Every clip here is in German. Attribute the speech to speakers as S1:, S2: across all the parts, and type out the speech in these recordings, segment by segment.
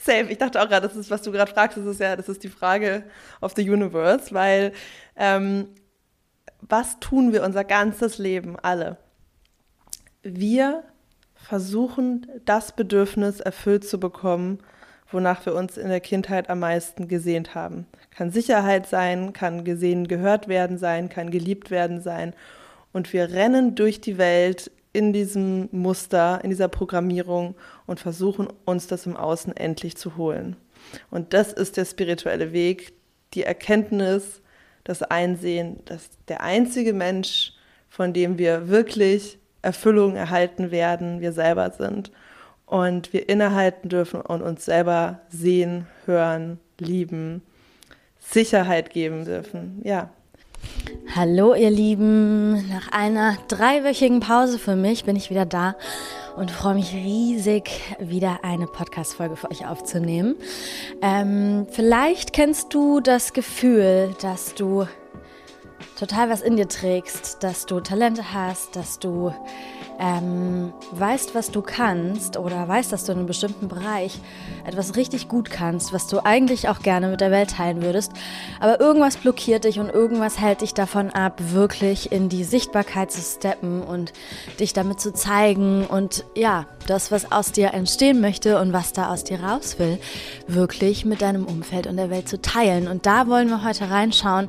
S1: Safe. Ich dachte auch gerade, das ist, was du gerade fragst, das ist ja, das ist die Frage of the universe, weil ähm, was tun wir unser ganzes Leben alle? Wir versuchen, das Bedürfnis erfüllt zu bekommen, wonach wir uns in der Kindheit am meisten gesehnt haben. Kann Sicherheit sein, kann gesehen, gehört werden sein, kann geliebt werden sein. Und wir rennen durch die Welt in diesem Muster, in dieser Programmierung und versuchen uns das im Außen endlich zu holen. Und das ist der spirituelle Weg, die Erkenntnis, das Einsehen, dass der einzige Mensch, von dem wir wirklich Erfüllung erhalten werden, wir selber sind. Und wir innehalten dürfen und uns selber sehen, hören, lieben, Sicherheit geben dürfen. Ja,
S2: Hallo ihr Lieben, nach einer dreiwöchigen Pause für mich bin ich wieder da und freue mich riesig, wieder eine Podcast-Folge für euch aufzunehmen. Ähm, vielleicht kennst du das Gefühl, dass du total was in dir trägst, dass du Talente hast, dass du ähm, weißt, was du kannst oder weißt, dass du in einem bestimmten Bereich etwas richtig gut kannst, was du eigentlich auch gerne mit der Welt teilen würdest, aber irgendwas blockiert dich und irgendwas hält dich davon ab, wirklich in die Sichtbarkeit zu steppen und dich damit zu zeigen und ja, das, was aus dir entstehen möchte und was da aus dir raus will, wirklich mit deinem Umfeld und der Welt zu teilen. Und da wollen wir heute reinschauen,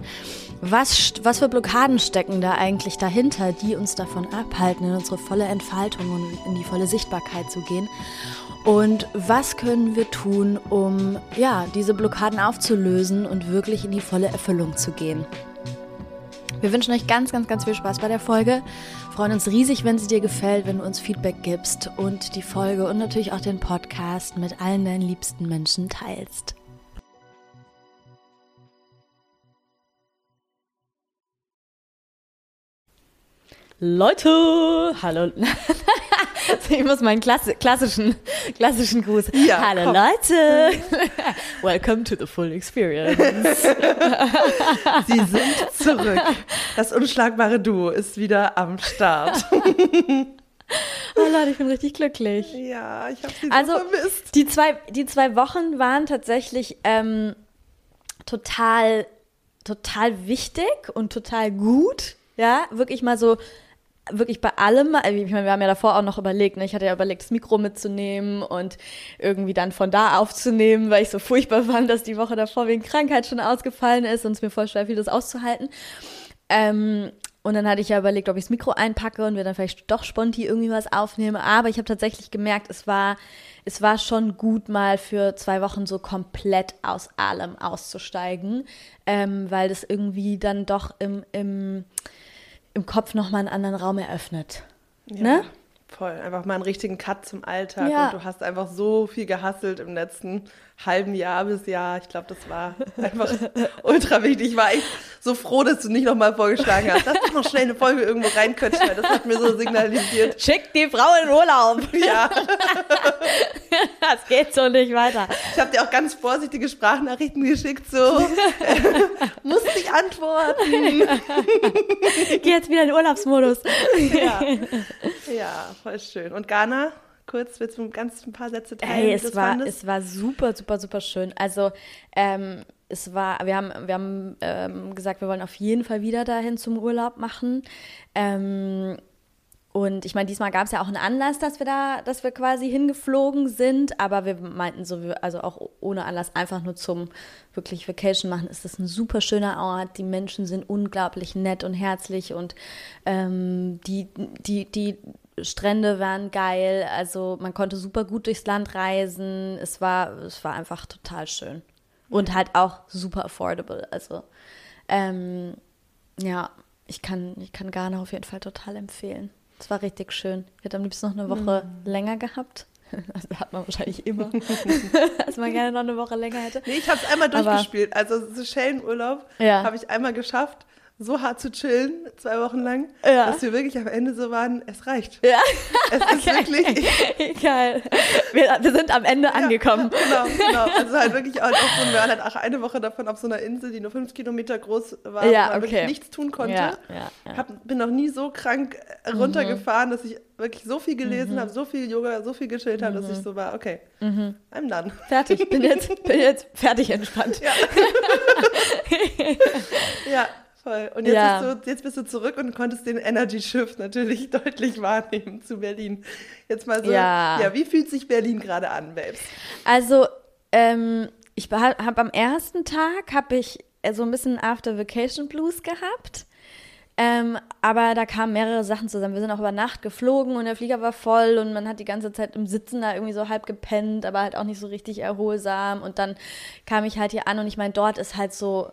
S2: was, was für Blockaden stecken da eigentlich dahinter, die uns davon abhalten, in unsere volle Entfaltung und in die volle Sichtbarkeit zu gehen? Und was können wir tun, um ja, diese Blockaden aufzulösen und wirklich in die volle Erfüllung zu gehen? Wir wünschen euch ganz, ganz, ganz viel Spaß bei der Folge. Freuen uns riesig, wenn sie dir gefällt, wenn du uns Feedback gibst und die Folge und natürlich auch den Podcast mit allen deinen liebsten Menschen teilst. Leute, hallo. ich muss meinen Klassi klassischen, klassischen Gruß. Ja, hallo komm. Leute. Welcome to the full experience.
S1: Sie sind zurück. Das unschlagbare Duo ist wieder am Start.
S2: Oh Leute, ich bin richtig glücklich.
S1: Ja, ich habe sie so also, vermisst.
S2: Die zwei, die zwei Wochen waren tatsächlich ähm, total, total wichtig und total gut. Ja, wirklich mal so wirklich bei allem, also ich meine, wir haben ja davor auch noch überlegt, ne? ich hatte ja überlegt, das Mikro mitzunehmen und irgendwie dann von da aufzunehmen, weil ich so furchtbar fand, dass die Woche davor wegen Krankheit schon ausgefallen ist und es mir voll schwer fiel, das auszuhalten. Ähm, und dann hatte ich ja überlegt, ob ich das Mikro einpacke und wir dann vielleicht doch spontan irgendwie was aufnehmen. Aber ich habe tatsächlich gemerkt, es war, es war schon gut, mal für zwei Wochen so komplett aus allem auszusteigen, ähm, weil das irgendwie dann doch im, im im Kopf nochmal einen anderen Raum eröffnet. Ja, ne?
S1: Voll. Einfach mal einen richtigen Cut zum Alltag. Ja. Und du hast einfach so viel gehasselt im letzten halben Jahr bis Jahr. Ich glaube, das war einfach ultra wichtig. Ich war echt so froh, dass du nicht nochmal vorgeschlagen hast. Lass doch noch schnell eine Folge irgendwo reinquetschen, weil das hat mir so signalisiert.
S2: Schick die Frau in Urlaub. Ja. das geht so nicht weiter.
S1: Ich habe dir auch ganz vorsichtige Sprachnachrichten geschickt, so. Muss nicht antworten.
S2: Geh jetzt wieder in Urlaubsmodus.
S1: ja. ja, voll schön. Und Ghana? Kurz, willst du ganz ein paar Sätze teilen?
S2: Ey, es war, es war super, super, super schön. Also, ähm, es war, wir haben, wir haben ähm, gesagt, wir wollen auf jeden Fall wieder dahin zum Urlaub machen. Ähm, und ich meine, diesmal gab es ja auch einen Anlass, dass wir da, dass wir quasi hingeflogen sind, aber wir meinten so, also auch ohne Anlass einfach nur zum wirklich Vacation machen, ist das ein super schöner Ort. Die Menschen sind unglaublich nett und herzlich und ähm, die, die, die Strände waren geil, also man konnte super gut durchs Land reisen. Es war, es war einfach total schön. Und halt auch super affordable. Also ähm, ja, ich kann, ich kann Ghana auf jeden Fall total empfehlen. Es war richtig schön. Ich hätte am liebsten noch eine Woche mhm. länger gehabt. Also hat man wahrscheinlich immer, dass man gerne noch eine Woche länger hätte.
S1: Nee, ich habe es einmal durchgespielt. Aber, also Seychellenurlaub ja. habe ich einmal geschafft so hart zu chillen, zwei Wochen lang,
S2: Ja.
S1: dass wir wirklich am Ende so waren, es reicht.
S2: Ja,
S1: Es ist wirklich,
S2: geil. Wir, wir sind am Ende angekommen.
S1: Genau, genau. Also halt wirklich auch, auch so, wir waren halt auch eine Woche davon auf so einer Insel, die nur fünf Kilometer groß war,
S2: Ja,
S1: wo man wirklich
S2: okay.
S1: nichts tun konnte.
S2: Ja, ja, ja.
S1: Hab, bin noch nie so krank äh, runtergefahren, dass ich wirklich so viel gelesen habe, so viel Yoga, so viel gechillt habe, dass ich so war, okay, I'm done.
S2: Fertig, bin jetzt, bin jetzt fertig entspannt.
S1: Ja. ja, voll. Und jetzt,
S2: Ja.
S1: bist du, jetzt bist du zurück und konntest den Energy Shift natürlich deutlich wahrnehmen zu Berlin. Jetzt mal so,
S2: Ja.
S1: ja, wie fühlt sich Berlin gerade an, Babes?
S2: Also, ähm, ich habe am ersten Tag habe ich äh, so ein bisschen After Vacation Blues gehabt. Ähm, aber da kamen mehrere Sachen zusammen. Wir sind auch über Nacht geflogen und der Flieger war voll und man hat die ganze Zeit im Sitzen da irgendwie so halb gepennt, aber halt auch nicht so richtig erholsam. Und dann kam ich halt hier an und ich meine, dort ist halt so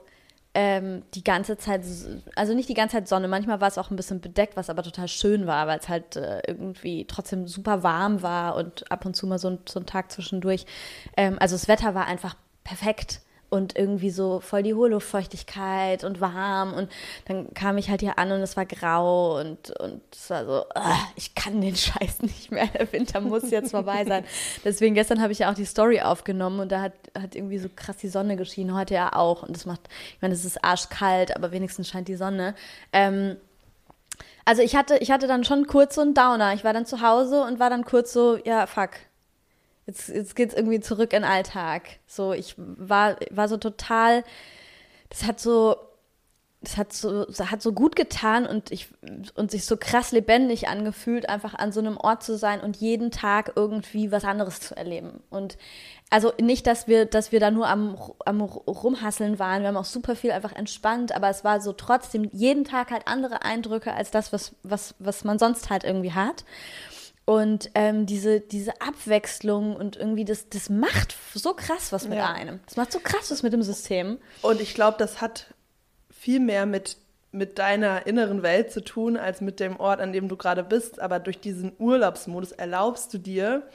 S2: ähm, die ganze Zeit, also nicht die ganze Zeit Sonne, manchmal war es auch ein bisschen bedeckt, was aber total schön war, weil es halt äh, irgendwie trotzdem super warm war und ab und zu mal so ein, so ein Tag zwischendurch. Ähm, also das Wetter war einfach perfekt und irgendwie so voll die hohe Luftfeuchtigkeit und warm und dann kam ich halt hier an und es war grau und, und es war so, ah, ich kann den Scheiß nicht mehr, der Winter muss jetzt vorbei sein. Deswegen gestern habe ich ja auch die Story aufgenommen und da hat, hat irgendwie so krass die Sonne geschienen, heute ja auch und das macht, ich meine, es ist arschkalt, aber wenigstens scheint die Sonne. Ähm, also ich hatte, ich hatte dann schon kurz so einen Downer. Ich war dann zu Hause und war dann kurz so, ja, fuck. Jetzt, jetzt geht's irgendwie zurück in den Alltag. So, ich war, war so total, das hat so, das hat so, das hat so gut getan und ich, und sich so krass lebendig angefühlt, einfach an so einem Ort zu sein und jeden Tag irgendwie was anderes zu erleben. Und also nicht, dass wir, dass wir da nur am, am Rumhasseln waren. Wir haben auch super viel einfach entspannt, aber es war so trotzdem jeden Tag halt andere Eindrücke als das, was, was, was man sonst halt irgendwie hat. Und ähm, diese, diese Abwechslung und irgendwie das, das macht so krass was mit
S1: Ja.
S2: einem. Das macht so krass was mit dem System.
S1: Und ich glaube, das hat viel mehr mit, mit deiner inneren Welt zu tun, als mit dem Ort, an dem du gerade bist. Aber durch diesen Urlaubsmodus erlaubst du dir,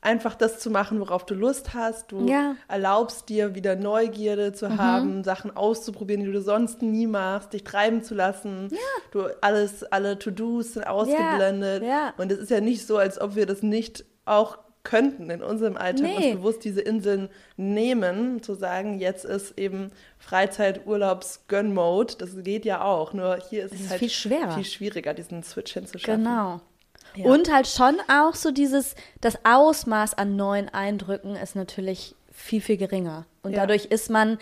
S1: einfach das zu machen, worauf du Lust hast. Du
S2: Ja.
S1: erlaubst dir wieder Neugierde zu haben, Sachen auszuprobieren, die du sonst nie machst, dich treiben zu lassen. Du alles, alle To-Dos sind ausgeblendet.
S2: ja.
S1: Und es ist ja nicht so, als ob wir das nicht auch könnten in unserem Alltag,
S2: Nee.
S1: uns bewusst diese Inseln nehmen, zu sagen, jetzt ist eben Freizeit, Urlaubs, Gönn-Mode. Das geht ja auch. Nur hier ist
S2: Das
S1: es
S2: ist
S1: halt
S2: viel schwerer.
S1: viel schwieriger, diesen Switch hinzuschaffen.
S2: Genau.
S1: Ja.
S2: Und halt schon auch so dieses, das Ausmaß an neuen Eindrücken ist natürlich viel, viel geringer. Und
S1: Ja.
S2: dadurch ist man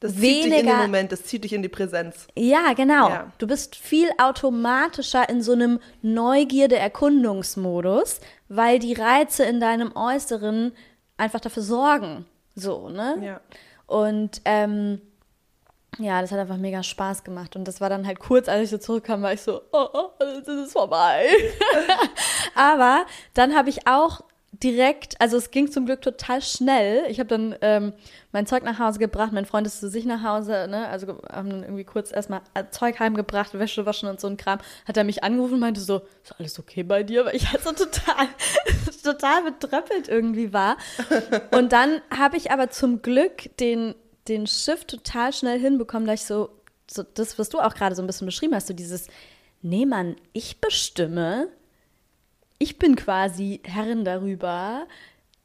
S1: Das zieht dich in den
S2: weniger.
S1: Moment, das zieht dich in die Präsenz.
S2: Ja, genau.
S1: Ja.
S2: Du bist viel automatischer in so einem Neugierde-Erkundungsmodus, weil die Reize in deinem Äußeren einfach dafür sorgen. So, ne?
S1: Ja.
S2: Und ähm, ja, das hat einfach mega Spaß gemacht. Und das war dann halt kurz, als ich so zurückkam, war ich so, oh, oh es ist vorbei. Aber dann habe ich auch direkt, also es ging zum Glück total schnell. Ich habe dann ähm, mein Zeug nach Hause gebracht, mein Freund ist zu sich nach Hause, ne? Also haben dann irgendwie kurz erstmal Zeug heimgebracht, Wäsche waschen und so ein Kram. Hat er mich angerufen und meinte so, ist alles okay bei dir? Weil ich halt so total, total betröppelt irgendwie war. Und dann habe ich aber zum Glück den, den Shift total schnell hinbekommen, dass ich so, so das, was du auch gerade so ein bisschen beschrieben hast, so dieses, nee Mann, ich bestimme, ich bin quasi Herrin darüber,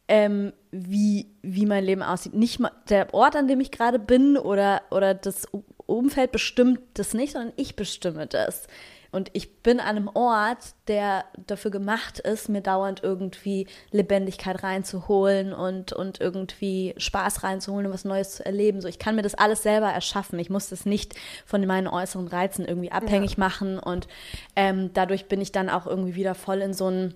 S2: ähm, wie, wie mein Leben aussieht. Nicht mal der Ort, an dem ich gerade bin oder, oder das Umfeld bestimmt das nicht, sondern ich bestimme das. Und ich bin an einem Ort, der dafür gemacht ist, mir dauernd irgendwie Lebendigkeit reinzuholen und, und irgendwie Spaß reinzuholen und was Neues zu erleben. So, ich kann mir das alles selber erschaffen. Ich muss das nicht von meinen äußeren Reizen irgendwie abhängig machen. Und ähm, dadurch bin ich dann auch irgendwie wieder voll in so einen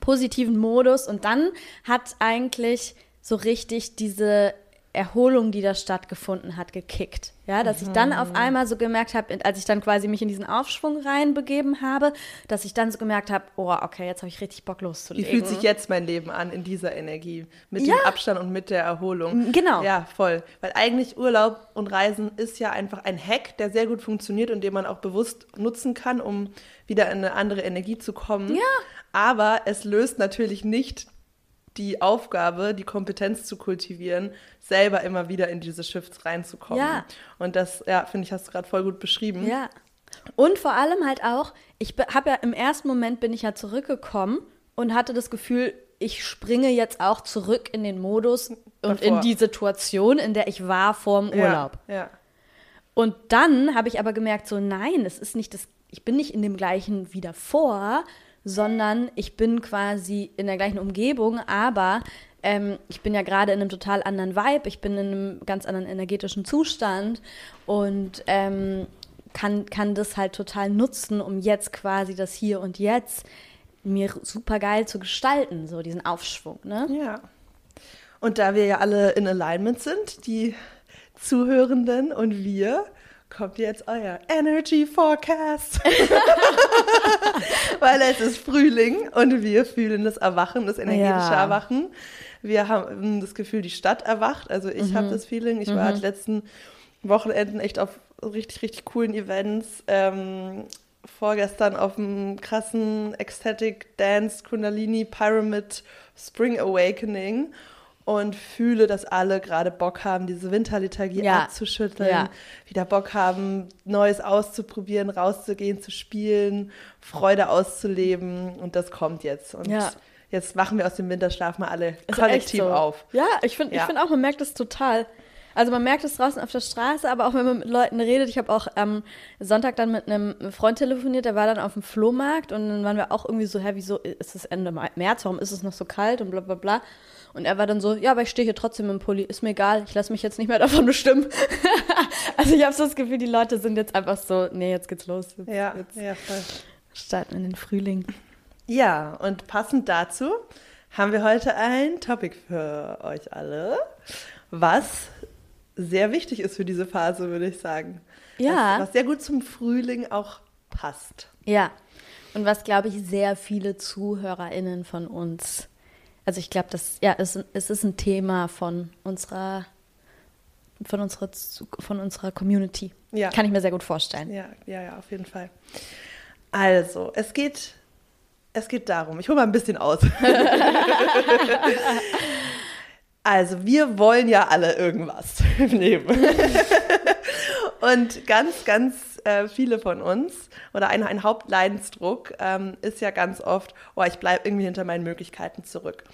S2: positiven Modus. Und dann hat eigentlich so richtig diese Erholung, die da stattgefunden hat, gekickt. Ja, dass ich dann auf einmal so gemerkt habe, als ich dann quasi mich in diesen Aufschwung reinbegeben habe, dass ich dann so gemerkt habe, oh, okay, jetzt habe ich richtig Bock
S1: Wie
S2: loszulegen.
S1: fühlt sich jetzt mein Leben an in dieser Energie? Mit
S2: Ja.
S1: dem Abstand und mit der Erholung.
S2: Genau.
S1: Ja, voll. Weil eigentlich Urlaub und Reisen ist ja einfach ein Hack, der sehr gut funktioniert und den man auch bewusst nutzen kann, um wieder in eine andere Energie zu kommen.
S2: Ja.
S1: Aber es löst natürlich nicht die Aufgabe, die Kompetenz zu kultivieren, selber immer wieder in diese Shifts reinzukommen.
S2: Ja.
S1: Und das, ja, finde ich, hast du gerade voll gut beschrieben.
S2: Ja. Und vor allem halt auch, ich habe ja im ersten Moment bin ich ja zurückgekommen und hatte das Gefühl, ich springe jetzt auch zurück in den Modus und
S1: Davor.
S2: in die Situation, in der ich war vor dem Urlaub.
S1: Ja, ja.
S2: Und dann habe ich aber gemerkt, so nein, es ist nicht das, ich bin nicht in dem gleichen wie davor, sondern ich bin quasi in der gleichen Umgebung, aber ähm, ich bin ja gerade in einem total anderen Vibe, ich bin in einem ganz anderen energetischen Zustand und ähm, kann, kann das halt total nutzen, um jetzt quasi das Hier und Jetzt mir super geil zu gestalten, so diesen Aufschwung, ne?
S1: Ja. Und da wir ja alle in Alignment sind, die Zuhörenden und wir, kommt jetzt euer Energy Forecast. Weil es ist Frühling und wir fühlen das Erwachen, das energetische
S2: Ja.
S1: Erwachen. Wir haben das Gefühl, die Stadt erwacht. Also ich habe das Feeling, ich war die letzten Wochenenden echt auf richtig, richtig coolen Events. Ähm, vorgestern auf einem krassen Ecstatic Dance Kundalini Pyramid Spring Awakening und fühle, dass alle gerade Bock haben, diese Winterliturgie
S2: Ja.
S1: abzuschütteln,
S2: Ja.
S1: wieder Bock haben, Neues auszuprobieren, rauszugehen, zu spielen, Freude auszuleben und das kommt jetzt. Und
S2: Ja.
S1: jetzt wachen wir aus dem Winterschlaf mal alle
S2: Ist
S1: kollektiv
S2: so.
S1: auf.
S2: Ja, ich finde
S1: Ja.
S2: ich find auch, man merkt es total. Also man merkt es draußen auf der Straße, aber auch wenn man mit Leuten redet. Ich habe auch am Sonntag dann mit einem Freund telefoniert, der war dann auf dem Flohmarkt und dann waren wir auch irgendwie so, hä, wieso ist es Ende März, warum ist es noch so kalt und bla bla bla. Und er war dann so, ja, aber ich stehe hier trotzdem im Pulli, ist mir egal, ich lasse mich jetzt nicht mehr davon bestimmen. also ich habe so das Gefühl, die Leute sind jetzt einfach so, nee, jetzt geht's los. Jetzt,
S1: Ja,
S2: jetzt
S1: ja, voll.
S2: starten in den Frühling.
S1: Ja, und passend dazu haben wir heute ein Topic für euch alle, was sehr wichtig ist für diese Phase, würde ich sagen.
S2: Ja.
S1: Was, was sehr gut zum Frühling auch passt.
S2: Ja, und was, glaube ich, sehr viele ZuhörerInnen von uns, also ich glaube, das, ja, es, es ist ein Thema von unserer, von unserer, von unserer Community.
S1: Ja.
S2: Kann ich mir sehr gut vorstellen.
S1: Ja, ja, ja, auf jeden Fall. Also, es geht, es geht darum, ich hole mal ein bisschen aus. also, wir wollen ja alle irgendwas im Leben. Und ganz, ganz äh, viele von uns oder ein, ein Hauptleidensdruck ähm, ist ja ganz oft, oh, ich bleibe irgendwie hinter meinen Möglichkeiten zurück.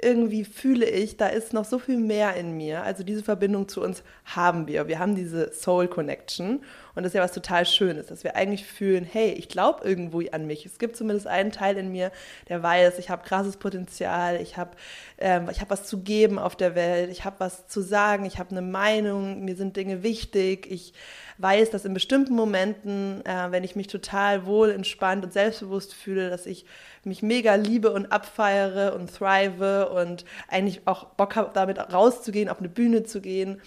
S1: Irgendwie fühle ich, da ist noch so viel mehr in mir. Also diese Verbindung zu uns haben wir. Wir haben diese Soul Connection. Und das ist ja was total Schönes, dass wir eigentlich fühlen, hey, ich glaube irgendwo an mich. Es gibt zumindest einen Teil in mir, der weiß, ich habe krasses Potenzial, ich habe ähm, hab was zu geben auf der Welt, ich habe was zu sagen, ich habe eine Meinung, mir sind Dinge wichtig, ich weiß, dass in bestimmten Momenten, äh, wenn ich mich total wohl, entspannt und selbstbewusst fühle, dass ich mich mega liebe und abfeiere und thrive und eigentlich auch Bock habe, damit rauszugehen, auf eine Bühne zu gehen,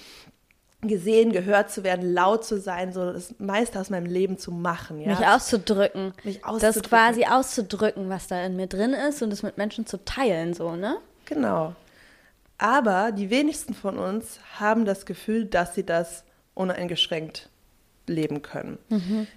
S1: gesehen, gehört zu werden, laut zu sein, so das meiste aus meinem Leben zu machen. Ja?
S2: Mich auszudrücken.
S1: Mich
S2: Das
S1: auszudrücken.
S2: quasi auszudrücken, was da in mir drin ist und es mit Menschen zu teilen, so, ne?
S1: Genau. Aber die wenigsten von uns haben das Gefühl, dass sie das uneingeschränkt leben können.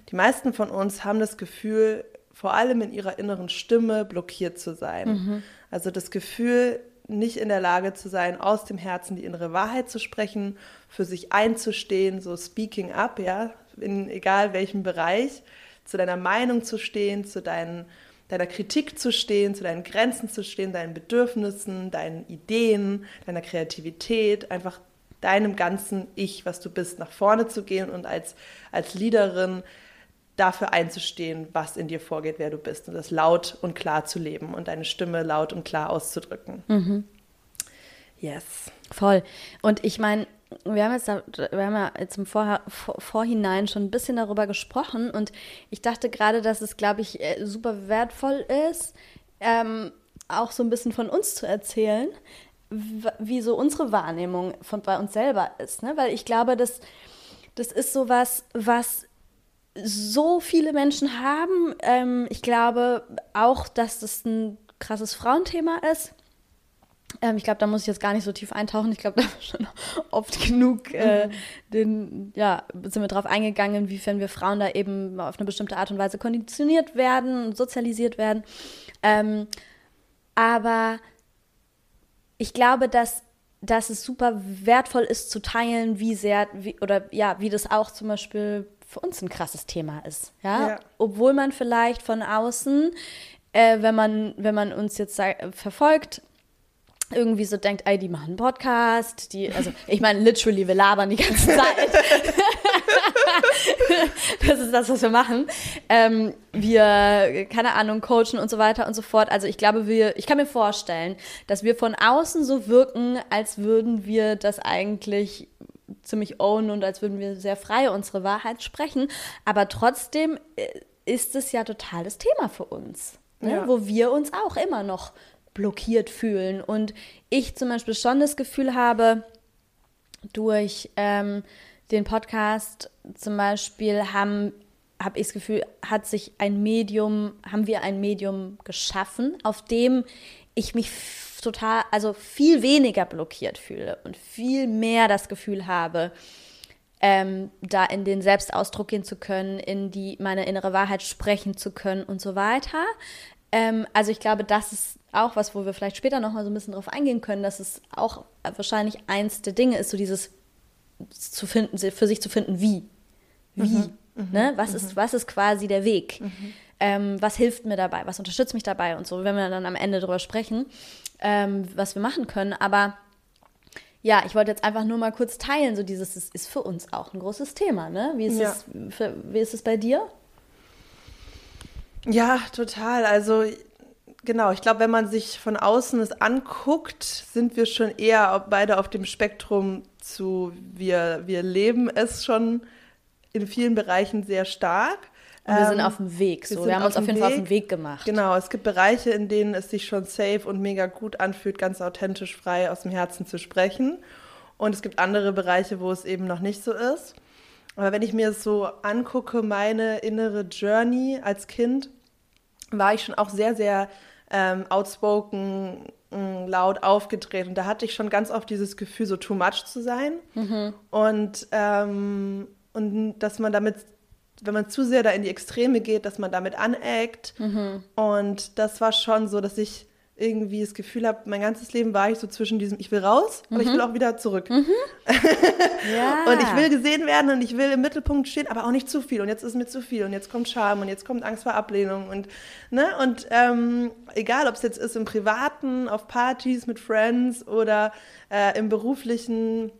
S1: Die meisten von uns haben das Gefühl, vor allem in ihrer inneren Stimme blockiert zu sein. Also das Gefühl, nicht in der Lage zu sein, aus dem Herzen die innere Wahrheit zu sprechen, für sich einzustehen, so speaking up, ja, in egal welchem Bereich, zu deiner Meinung zu stehen, zu deinen, deiner Kritik zu stehen, zu deinen Grenzen zu stehen, deinen Bedürfnissen, deinen Ideen, deiner Kreativität, einfach deinem ganzen Ich, was du bist, nach vorne zu gehen und als, als Leaderin dafür einzustehen, was in dir vorgeht, wer du bist und das laut und klar zu leben und deine Stimme laut und klar auszudrücken. Yes.
S2: Voll. Und ich meine, wir haben jetzt, da, wir haben ja jetzt im Vor Vor Vorhinein schon ein bisschen darüber gesprochen und ich dachte gerade, dass es, glaube ich, äh, super wertvoll ist, ähm, auch so ein bisschen von uns zu erzählen, wie so unsere Wahrnehmung von bei uns selber ist. Ne? Weil ich glaube, dass das ist sowas, was so viele Menschen haben. Ähm, ich glaube auch, dass das ein krasses Frauenthema ist. Ähm, ich glaube, da muss ich jetzt gar nicht so tief eintauchen. Ich glaube, da haben wir schon oft genug äh, den, ja, sind wir drauf eingegangen, inwiefern wir Frauen da eben auf eine bestimmte Art und Weise konditioniert werden und sozialisiert werden. Ähm, aber ich glaube, dass, dass es super wertvoll ist zu teilen, wie sehr, wie, oder ja, wie das auch zum Beispiel für uns ein krasses Thema ist. Ja? ja. Obwohl man vielleicht von außen, äh, wenn, man, wenn man uns jetzt verfolgt, irgendwie so denkt, ey, die machen einen Podcast, die, also ich meine, literally, wir labern die ganze Zeit. das ist das, was wir machen. Ähm, wir, keine Ahnung, coachen und so weiter und so fort. Also ich glaube, wir, ich kann mir vorstellen, dass wir von außen so wirken, als würden wir das eigentlich ziemlich ownen und als würden wir sehr frei unsere Wahrheit sprechen. Aber trotzdem äh, ist es ja total das Thema für uns. Ne? Ja. Wo wir uns auch immer noch blockiert fühlen. Und ich zum Beispiel schon das Gefühl habe, durch ähm, den Podcast zum Beispiel haben habe ich das Gefühl, hat sich ein Medium, haben wir ein Medium geschaffen, auf dem ich mich total, also viel weniger blockiert fühle und viel mehr das Gefühl habe, ähm, da in den Selbstausdruck gehen zu können, in die meine innere Wahrheit sprechen zu können und so weiter. Ähm, also ich glaube, das ist auch was, wo wir vielleicht später noch mal so ein bisschen drauf eingehen können, dass es auch wahrscheinlich eins der Dinge ist, so dieses zu finden, für sich zu finden, wie. Wie. Mhm. mhm. Ne? Was, mhm. ist, was ist quasi der Weg? Mhm. Ähm, was hilft mir dabei? Was unterstützt mich dabei? Und so, wenn wir dann am Ende darüber sprechen, ähm, was wir machen können. Aber ja, ich wollte jetzt einfach nur mal kurz teilen, so dieses ist, ist für uns auch ein großes Thema. Ne? Wie, ist ja. es, für, wie ist es bei dir?
S1: Ja, total. Also genau, ich glaube, wenn man sich von außen es anguckt, sind wir schon eher beide auf dem Spektrum zu, wir, wir leben es schon in vielen Bereichen sehr stark.
S2: Wir sind ähm, auf dem Weg. So. Wir, wir haben uns auf jeden Weg. Fall auf den Weg gemacht.
S1: Genau, es gibt Bereiche, in denen es sich schon safe und mega gut anfühlt, ganz authentisch, frei aus dem Herzen zu sprechen. Und es gibt andere Bereiche, wo es eben noch nicht so ist. Aber wenn ich mir so angucke, meine innere Journey als Kind, war ich schon auch sehr, sehr ähm, outspoken, mm, laut aufgedreht. Und da hatte ich schon ganz oft dieses Gefühl, so too much zu sein. Mhm. Und, ähm, und dass man damit, wenn man zu sehr da in die Extreme geht, dass man damit aneckt. Mhm. Und das war schon so, dass ich irgendwie das Gefühl habe, mein ganzes Leben war ich so zwischen diesem, ich will raus, mhm. aber ich will auch wieder zurück. Mhm. ja. Und ich will gesehen werden und ich will im Mittelpunkt stehen, aber auch nicht zu viel. Und jetzt ist mir zu viel und jetzt kommt Scham und jetzt kommt Angst vor Ablehnung und ne und ähm, egal, ob es jetzt ist im Privaten, auf Partys mit Friends oder äh, im beruflichen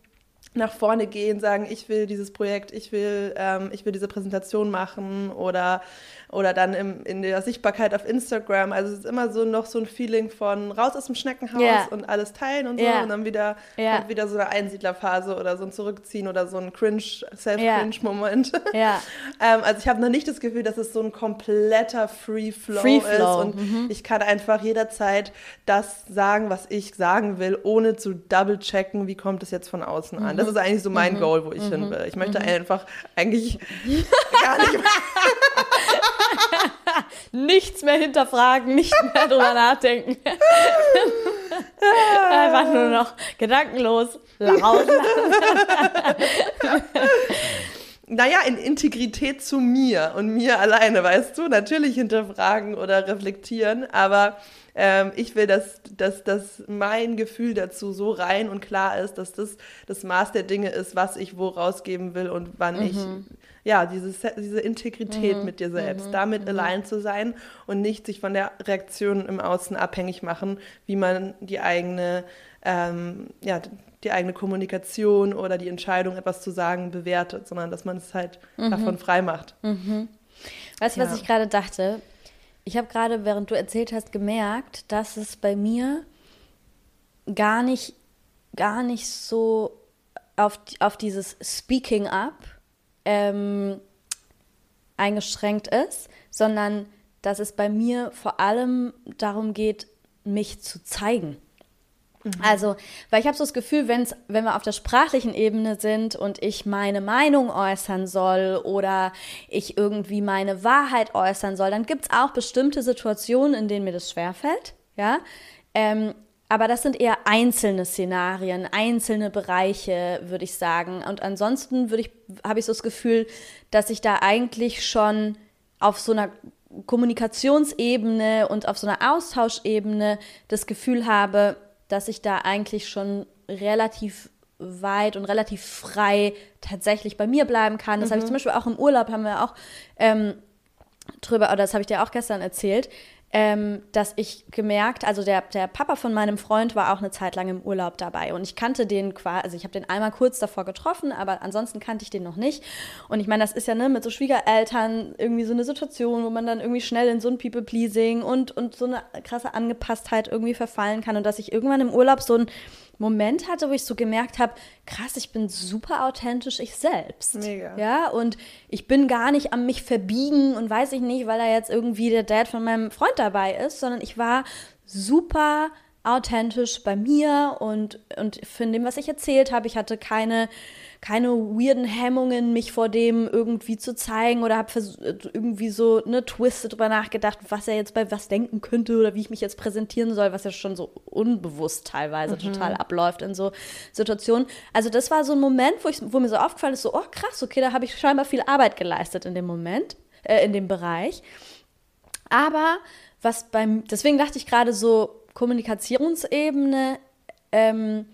S1: nach vorne gehen, sagen, ich will dieses Projekt, ich will, ähm, ich will diese Präsentation machen oder oder dann im, in der Sichtbarkeit auf Instagram. Also es ist immer so noch so ein Feeling von raus aus dem Schneckenhaus yeah. und alles teilen und so yeah. und dann wieder yeah. kommt wieder so eine Einsiedlerphase oder so ein Zurückziehen oder so ein Cringe, Self-Cringe-Moment. Ähm, also ich habe noch nicht das Gefühl, dass es so ein kompletter Free Flow, Free -Flow. ist und mhm. ich kann einfach jederzeit das sagen, was ich sagen will, ohne zu double checken, wie kommt es jetzt von außen an. Das mhm. ist eigentlich so mein mhm. Goal, wo ich hin mhm. will. Ich möchte mhm. einfach eigentlich gar nicht mehr
S2: Nichts mehr hinterfragen, nicht mehr drüber nachdenken. Einfach nur noch gedankenlos laufen.
S1: naja, in Integrität zu mir und mir alleine, weißt du, natürlich hinterfragen oder reflektieren, aber ähm, ich will, dass, dass, dass mein Gefühl dazu so rein und klar ist, dass das das Maß der Dinge ist, was ich wo rausgeben will und wann mhm. ich ja, dieses, diese Integrität mhm. mit dir selbst, mhm. damit mhm. allein zu sein und nicht sich von der Reaktion im Außen abhängig machen, wie man die eigene, ähm, ja, die eigene Kommunikation oder die Entscheidung, etwas zu sagen, bewertet, sondern dass man es halt mhm. davon frei macht.
S2: Mhm. Weißt du, ja. was ich gerade dachte? Ich habe gerade, während du erzählt hast, gemerkt, dass es bei mir gar nicht, gar nicht so auf, auf dieses Speaking up ähm, eingeschränkt ist, sondern dass es bei mir vor allem darum geht, mich zu zeigen. Mhm. Also, weil ich habe so das Gefühl, wenn's, wenn wir auf der sprachlichen Ebene sind und ich meine Meinung äußern soll oder ich irgendwie meine Wahrheit äußern soll, dann gibt es auch bestimmte Situationen, in denen mir das schwerfällt. Ja, ähm, aber das sind eher einzelne Szenarien, einzelne Bereiche, würde ich sagen. Und ansonsten würde ich, habe ich so das Gefühl, dass ich da eigentlich schon auf so einer Kommunikationsebene und auf so einer Austauschebene das Gefühl habe, dass ich da eigentlich schon relativ weit und relativ frei tatsächlich bei mir bleiben kann. Das mhm. habe ich zum Beispiel auch im Urlaub, haben wir auch ähm, drüber, oder das habe ich dir auch gestern erzählt, ähm, dass ich gemerkt, also der, der Papa von meinem Freund war auch eine Zeit lang im Urlaub dabei und ich kannte den quasi, also ich habe den einmal kurz davor getroffen, aber ansonsten kannte ich den noch nicht. Und ich meine, das ist ja ne, mit so Schwiegereltern irgendwie so eine Situation, wo man dann irgendwie schnell in so ein People-Pleasing und, und so eine krasse Angepasstheit irgendwie verfallen kann und dass ich irgendwann im Urlaub so ein Moment hatte, wo ich so gemerkt habe, krass, ich bin super authentisch ich selbst. Mega. Ja, und ich bin gar nicht am mich verbiegen und weiß ich nicht, weil da jetzt irgendwie der Dad von meinem Freund dabei ist, sondern ich war super authentisch bei mir und, und von dem, was ich erzählt habe. Ich hatte keine keine weirden Hemmungen, mich vor dem irgendwie zu zeigen oder habe irgendwie so eine Twiste drüber nachgedacht, was er jetzt bei was denken könnte oder wie ich mich jetzt präsentieren soll, was ja schon so unbewusst teilweise mhm. total abläuft in so Situationen. Also das war so ein Moment, wo, ich, wo mir so aufgefallen ist, so, oh krass, okay, da habe ich scheinbar viel Arbeit geleistet in dem Moment, äh, in dem Bereich. Aber was beim, deswegen dachte ich gerade so, Kommunikationsebene, ähm,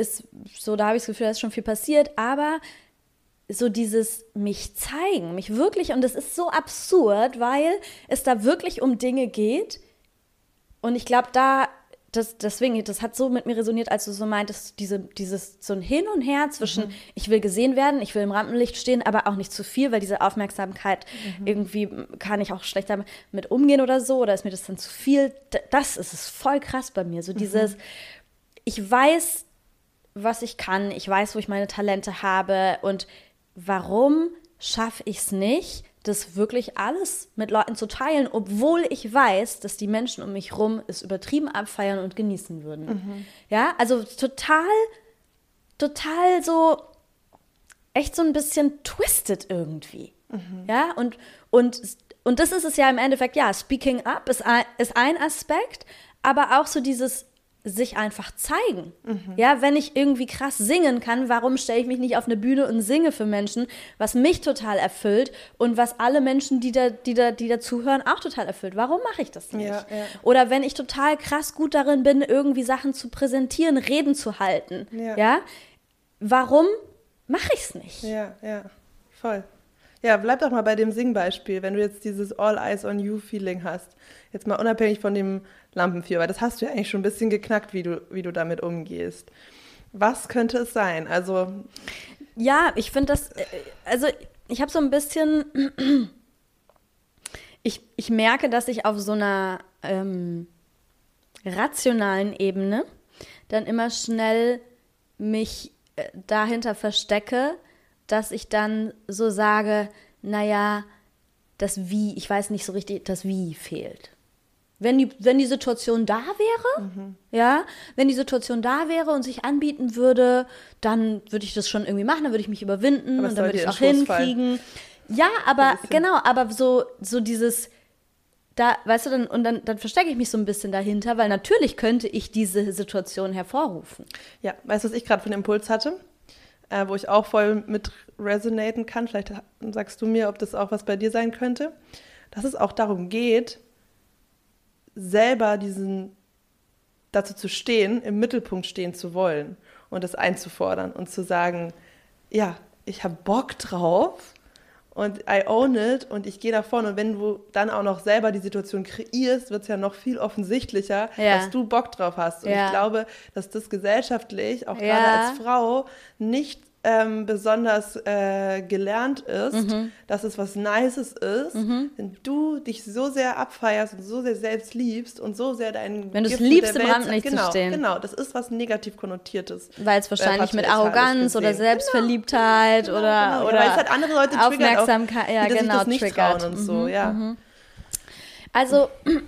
S2: ist so, da habe ich das Gefühl, da ist schon viel passiert, aber so dieses mich zeigen, mich wirklich, und das ist so absurd, weil es da wirklich um Dinge geht. Und ich glaube, da, das, deswegen, das hat so mit mir resoniert, als du so meintest, diese, dieses so ein Hin und Her zwischen, mhm. ich will gesehen werden, ich will im Rampenlicht stehen, aber auch nicht zu viel, weil diese Aufmerksamkeit mhm. irgendwie kann ich auch schlechter mit umgehen oder so, oder ist mir das dann zu viel. Das ist es voll krass bei mir. So dieses, mhm. ich weiß, was ich kann, ich weiß, wo ich meine Talente habe und warum schaffe ich es nicht, das wirklich alles mit Leuten zu teilen, obwohl ich weiß, dass die Menschen um mich rum es übertrieben abfeiern und genießen würden. Mhm. Ja, also total, total so, echt so ein bisschen twisted irgendwie. Mhm. Ja, und, und, und das ist es ja im Endeffekt, ja, speaking up ist ein, ist ein Aspekt, aber auch so dieses sich einfach zeigen. Mhm. Ja, wenn ich irgendwie krass singen kann, warum stelle ich mich nicht auf eine Bühne und singe für Menschen, was mich total erfüllt und was alle Menschen, die da, die da, die da zuhören, auch total erfüllt. Warum mache ich das nicht? Ja, ja. Oder wenn ich total krass gut darin bin, irgendwie Sachen zu präsentieren, Reden zu halten, ja, ja warum mache ich es nicht?
S1: Ja, ja, voll. Ja, bleib doch mal bei dem Singbeispiel, wenn du jetzt dieses All Eyes on You Feeling hast. Jetzt mal unabhängig von dem Lampenfieber, das hast du ja eigentlich schon ein bisschen geknackt, wie du, wie du damit umgehst. Was könnte es sein? Also.
S2: Ja, ich finde das, äh, also ich habe so ein bisschen, ich, ich merke, dass ich auf so einer ähm, rationalen Ebene dann immer schnell mich äh, dahinter verstecke, dass ich dann so sage, naja, das Wie, ich weiß nicht so richtig, das Wie fehlt. Wenn die, wenn die Situation da wäre, mhm. ja, wenn die Situation da wäre und sich anbieten würde, dann würde ich das schon irgendwie machen, dann würde ich mich überwinden und dann würde ich es auch hinkriegen. Ja, aber genau, aber so, so dieses, da, weißt du, dann, und dann, dann verstecke ich mich so ein bisschen dahinter, weil natürlich könnte ich diese Situation hervorrufen.
S1: Ja, weißt du, was ich gerade für einen Impuls hatte? äh, wo ich auch voll mit resonaten kann. Vielleicht sagst du mir, ob das auch was bei dir sein könnte. Dass es auch darum geht, selber diesen dazu zu stehen, im Mittelpunkt stehen zu wollen und das einzufordern und zu sagen, ja, ich habe Bock drauf und I own it und ich gehe da vorne. Und wenn du dann auch noch selber die Situation kreierst, wird es ja noch viel offensichtlicher, ja. dass du Bock drauf hast. Und ja. ich glaube, dass das gesellschaftlich, auch ja. gerade als Frau, nicht ähm, besonders äh, gelernt ist, mhm. dass es was Nices ist, mhm. wenn du dich so sehr abfeierst und so sehr selbst liebst und so sehr deinen
S2: Wenn du es liebst, im Rampenlicht
S1: genau,
S2: zu stehen.
S1: Genau, das ist was negativ konnotiertes.
S2: Weil es wahrscheinlich mit Arroganz oder Selbstverliebtheit genau, oder, genau. oder ja, weil es
S1: halt andere Leute
S2: Aufmerksamkeit, auch, ja,
S1: die
S2: genau,
S1: das nicht triggert. trauen und so, mhm, ja. Mhm.
S2: Also,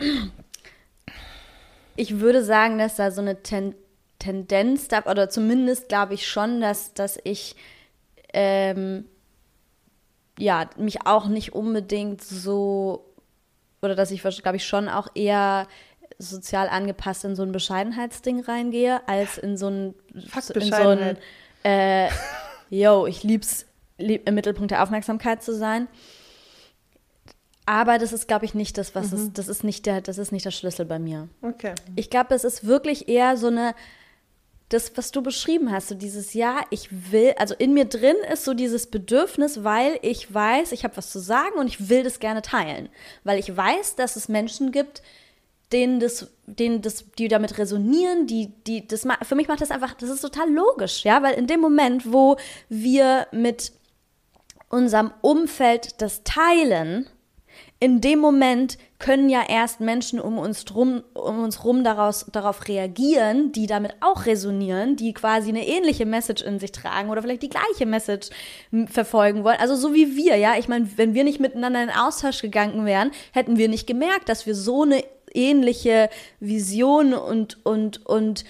S2: ich würde sagen, dass da so eine Tendenz Tendenz, oder zumindest glaube ich schon, dass, dass ich ähm, ja, mich auch nicht unbedingt so, oder dass ich, glaube ich, schon auch eher sozial angepasst in so ein Bescheidenheitsding reingehe, als in so ein,
S1: Fuck in so ein,
S2: äh, yo, ich lieb's, lieb, im Mittelpunkt der Aufmerksamkeit zu sein. Aber das ist, glaube ich, nicht das, was mhm. ist, das ist nicht der, das ist nicht der Schlüssel bei mir.
S1: Okay.
S2: Ich glaube, es ist wirklich eher so eine, das, was du beschrieben hast, so dieses Ja, ich will, also in mir drin ist so dieses Bedürfnis, weil ich weiß, ich habe was zu sagen und ich will das gerne teilen. Weil ich weiß, dass es Menschen gibt, denen das, denen das, die damit resonieren, die, die, das, für mich macht das einfach, das ist total logisch, ja, weil in dem Moment, wo wir mit unserem Umfeld das teilen, in dem Moment können ja erst Menschen um uns drum, um uns rum daraus, darauf reagieren, die damit auch resonieren, die quasi eine ähnliche Message in sich tragen oder vielleicht die gleiche Message verfolgen wollen. Also so wie wir, ja. Ich meine, wenn wir nicht miteinander in Austausch gegangen wären, hätten wir nicht gemerkt, dass wir so eine ähnliche Vision und, und, und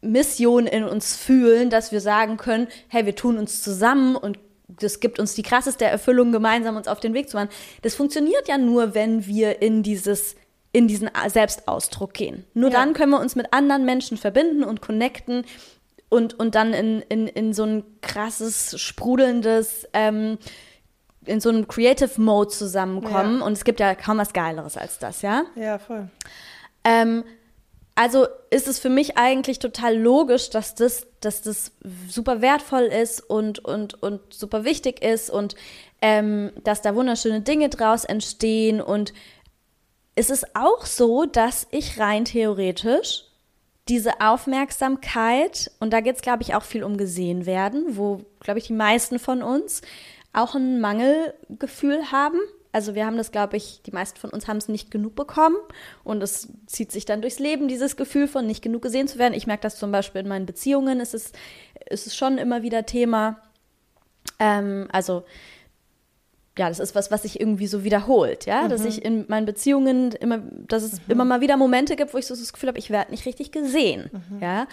S2: Mission in uns fühlen, dass wir sagen können, hey, wir tun uns zusammen und das gibt uns die krasseste Erfüllung, gemeinsam uns auf den Weg zu machen. Das funktioniert ja nur, wenn wir in dieses in diesen Selbstausdruck gehen. Nur ja. dann können wir uns mit anderen Menschen verbinden und connecten und, und dann in, in, in so ein krasses, sprudelndes, ähm, in so einem Creative Mode zusammenkommen. Ja. Und es gibt ja kaum was Geileres als das, ja?
S1: Ja, voll.
S2: Ähm, also ist es für mich eigentlich total logisch, dass das, dass das super wertvoll ist und, und, und super wichtig ist und ähm, dass da wunderschöne Dinge draus entstehen. Und es ist auch so, dass ich rein theoretisch diese Aufmerksamkeit, und da geht es, glaube ich, auch viel um gesehen werden, wo, glaube ich, die meisten von uns auch ein Mangelgefühl haben also wir haben das, glaube ich, die meisten von uns haben es nicht genug bekommen und es zieht sich dann durchs Leben, dieses Gefühl von nicht genug gesehen zu werden. Ich merke das zum Beispiel in meinen Beziehungen, ist es, ist es schon immer wieder Thema. Ähm, also ja, das ist was, was sich irgendwie so wiederholt, ja, mhm. dass ich in meinen Beziehungen immer, dass es mhm. immer mal wieder Momente gibt, wo ich so das Gefühl habe, ich werde nicht richtig gesehen, mhm. ja.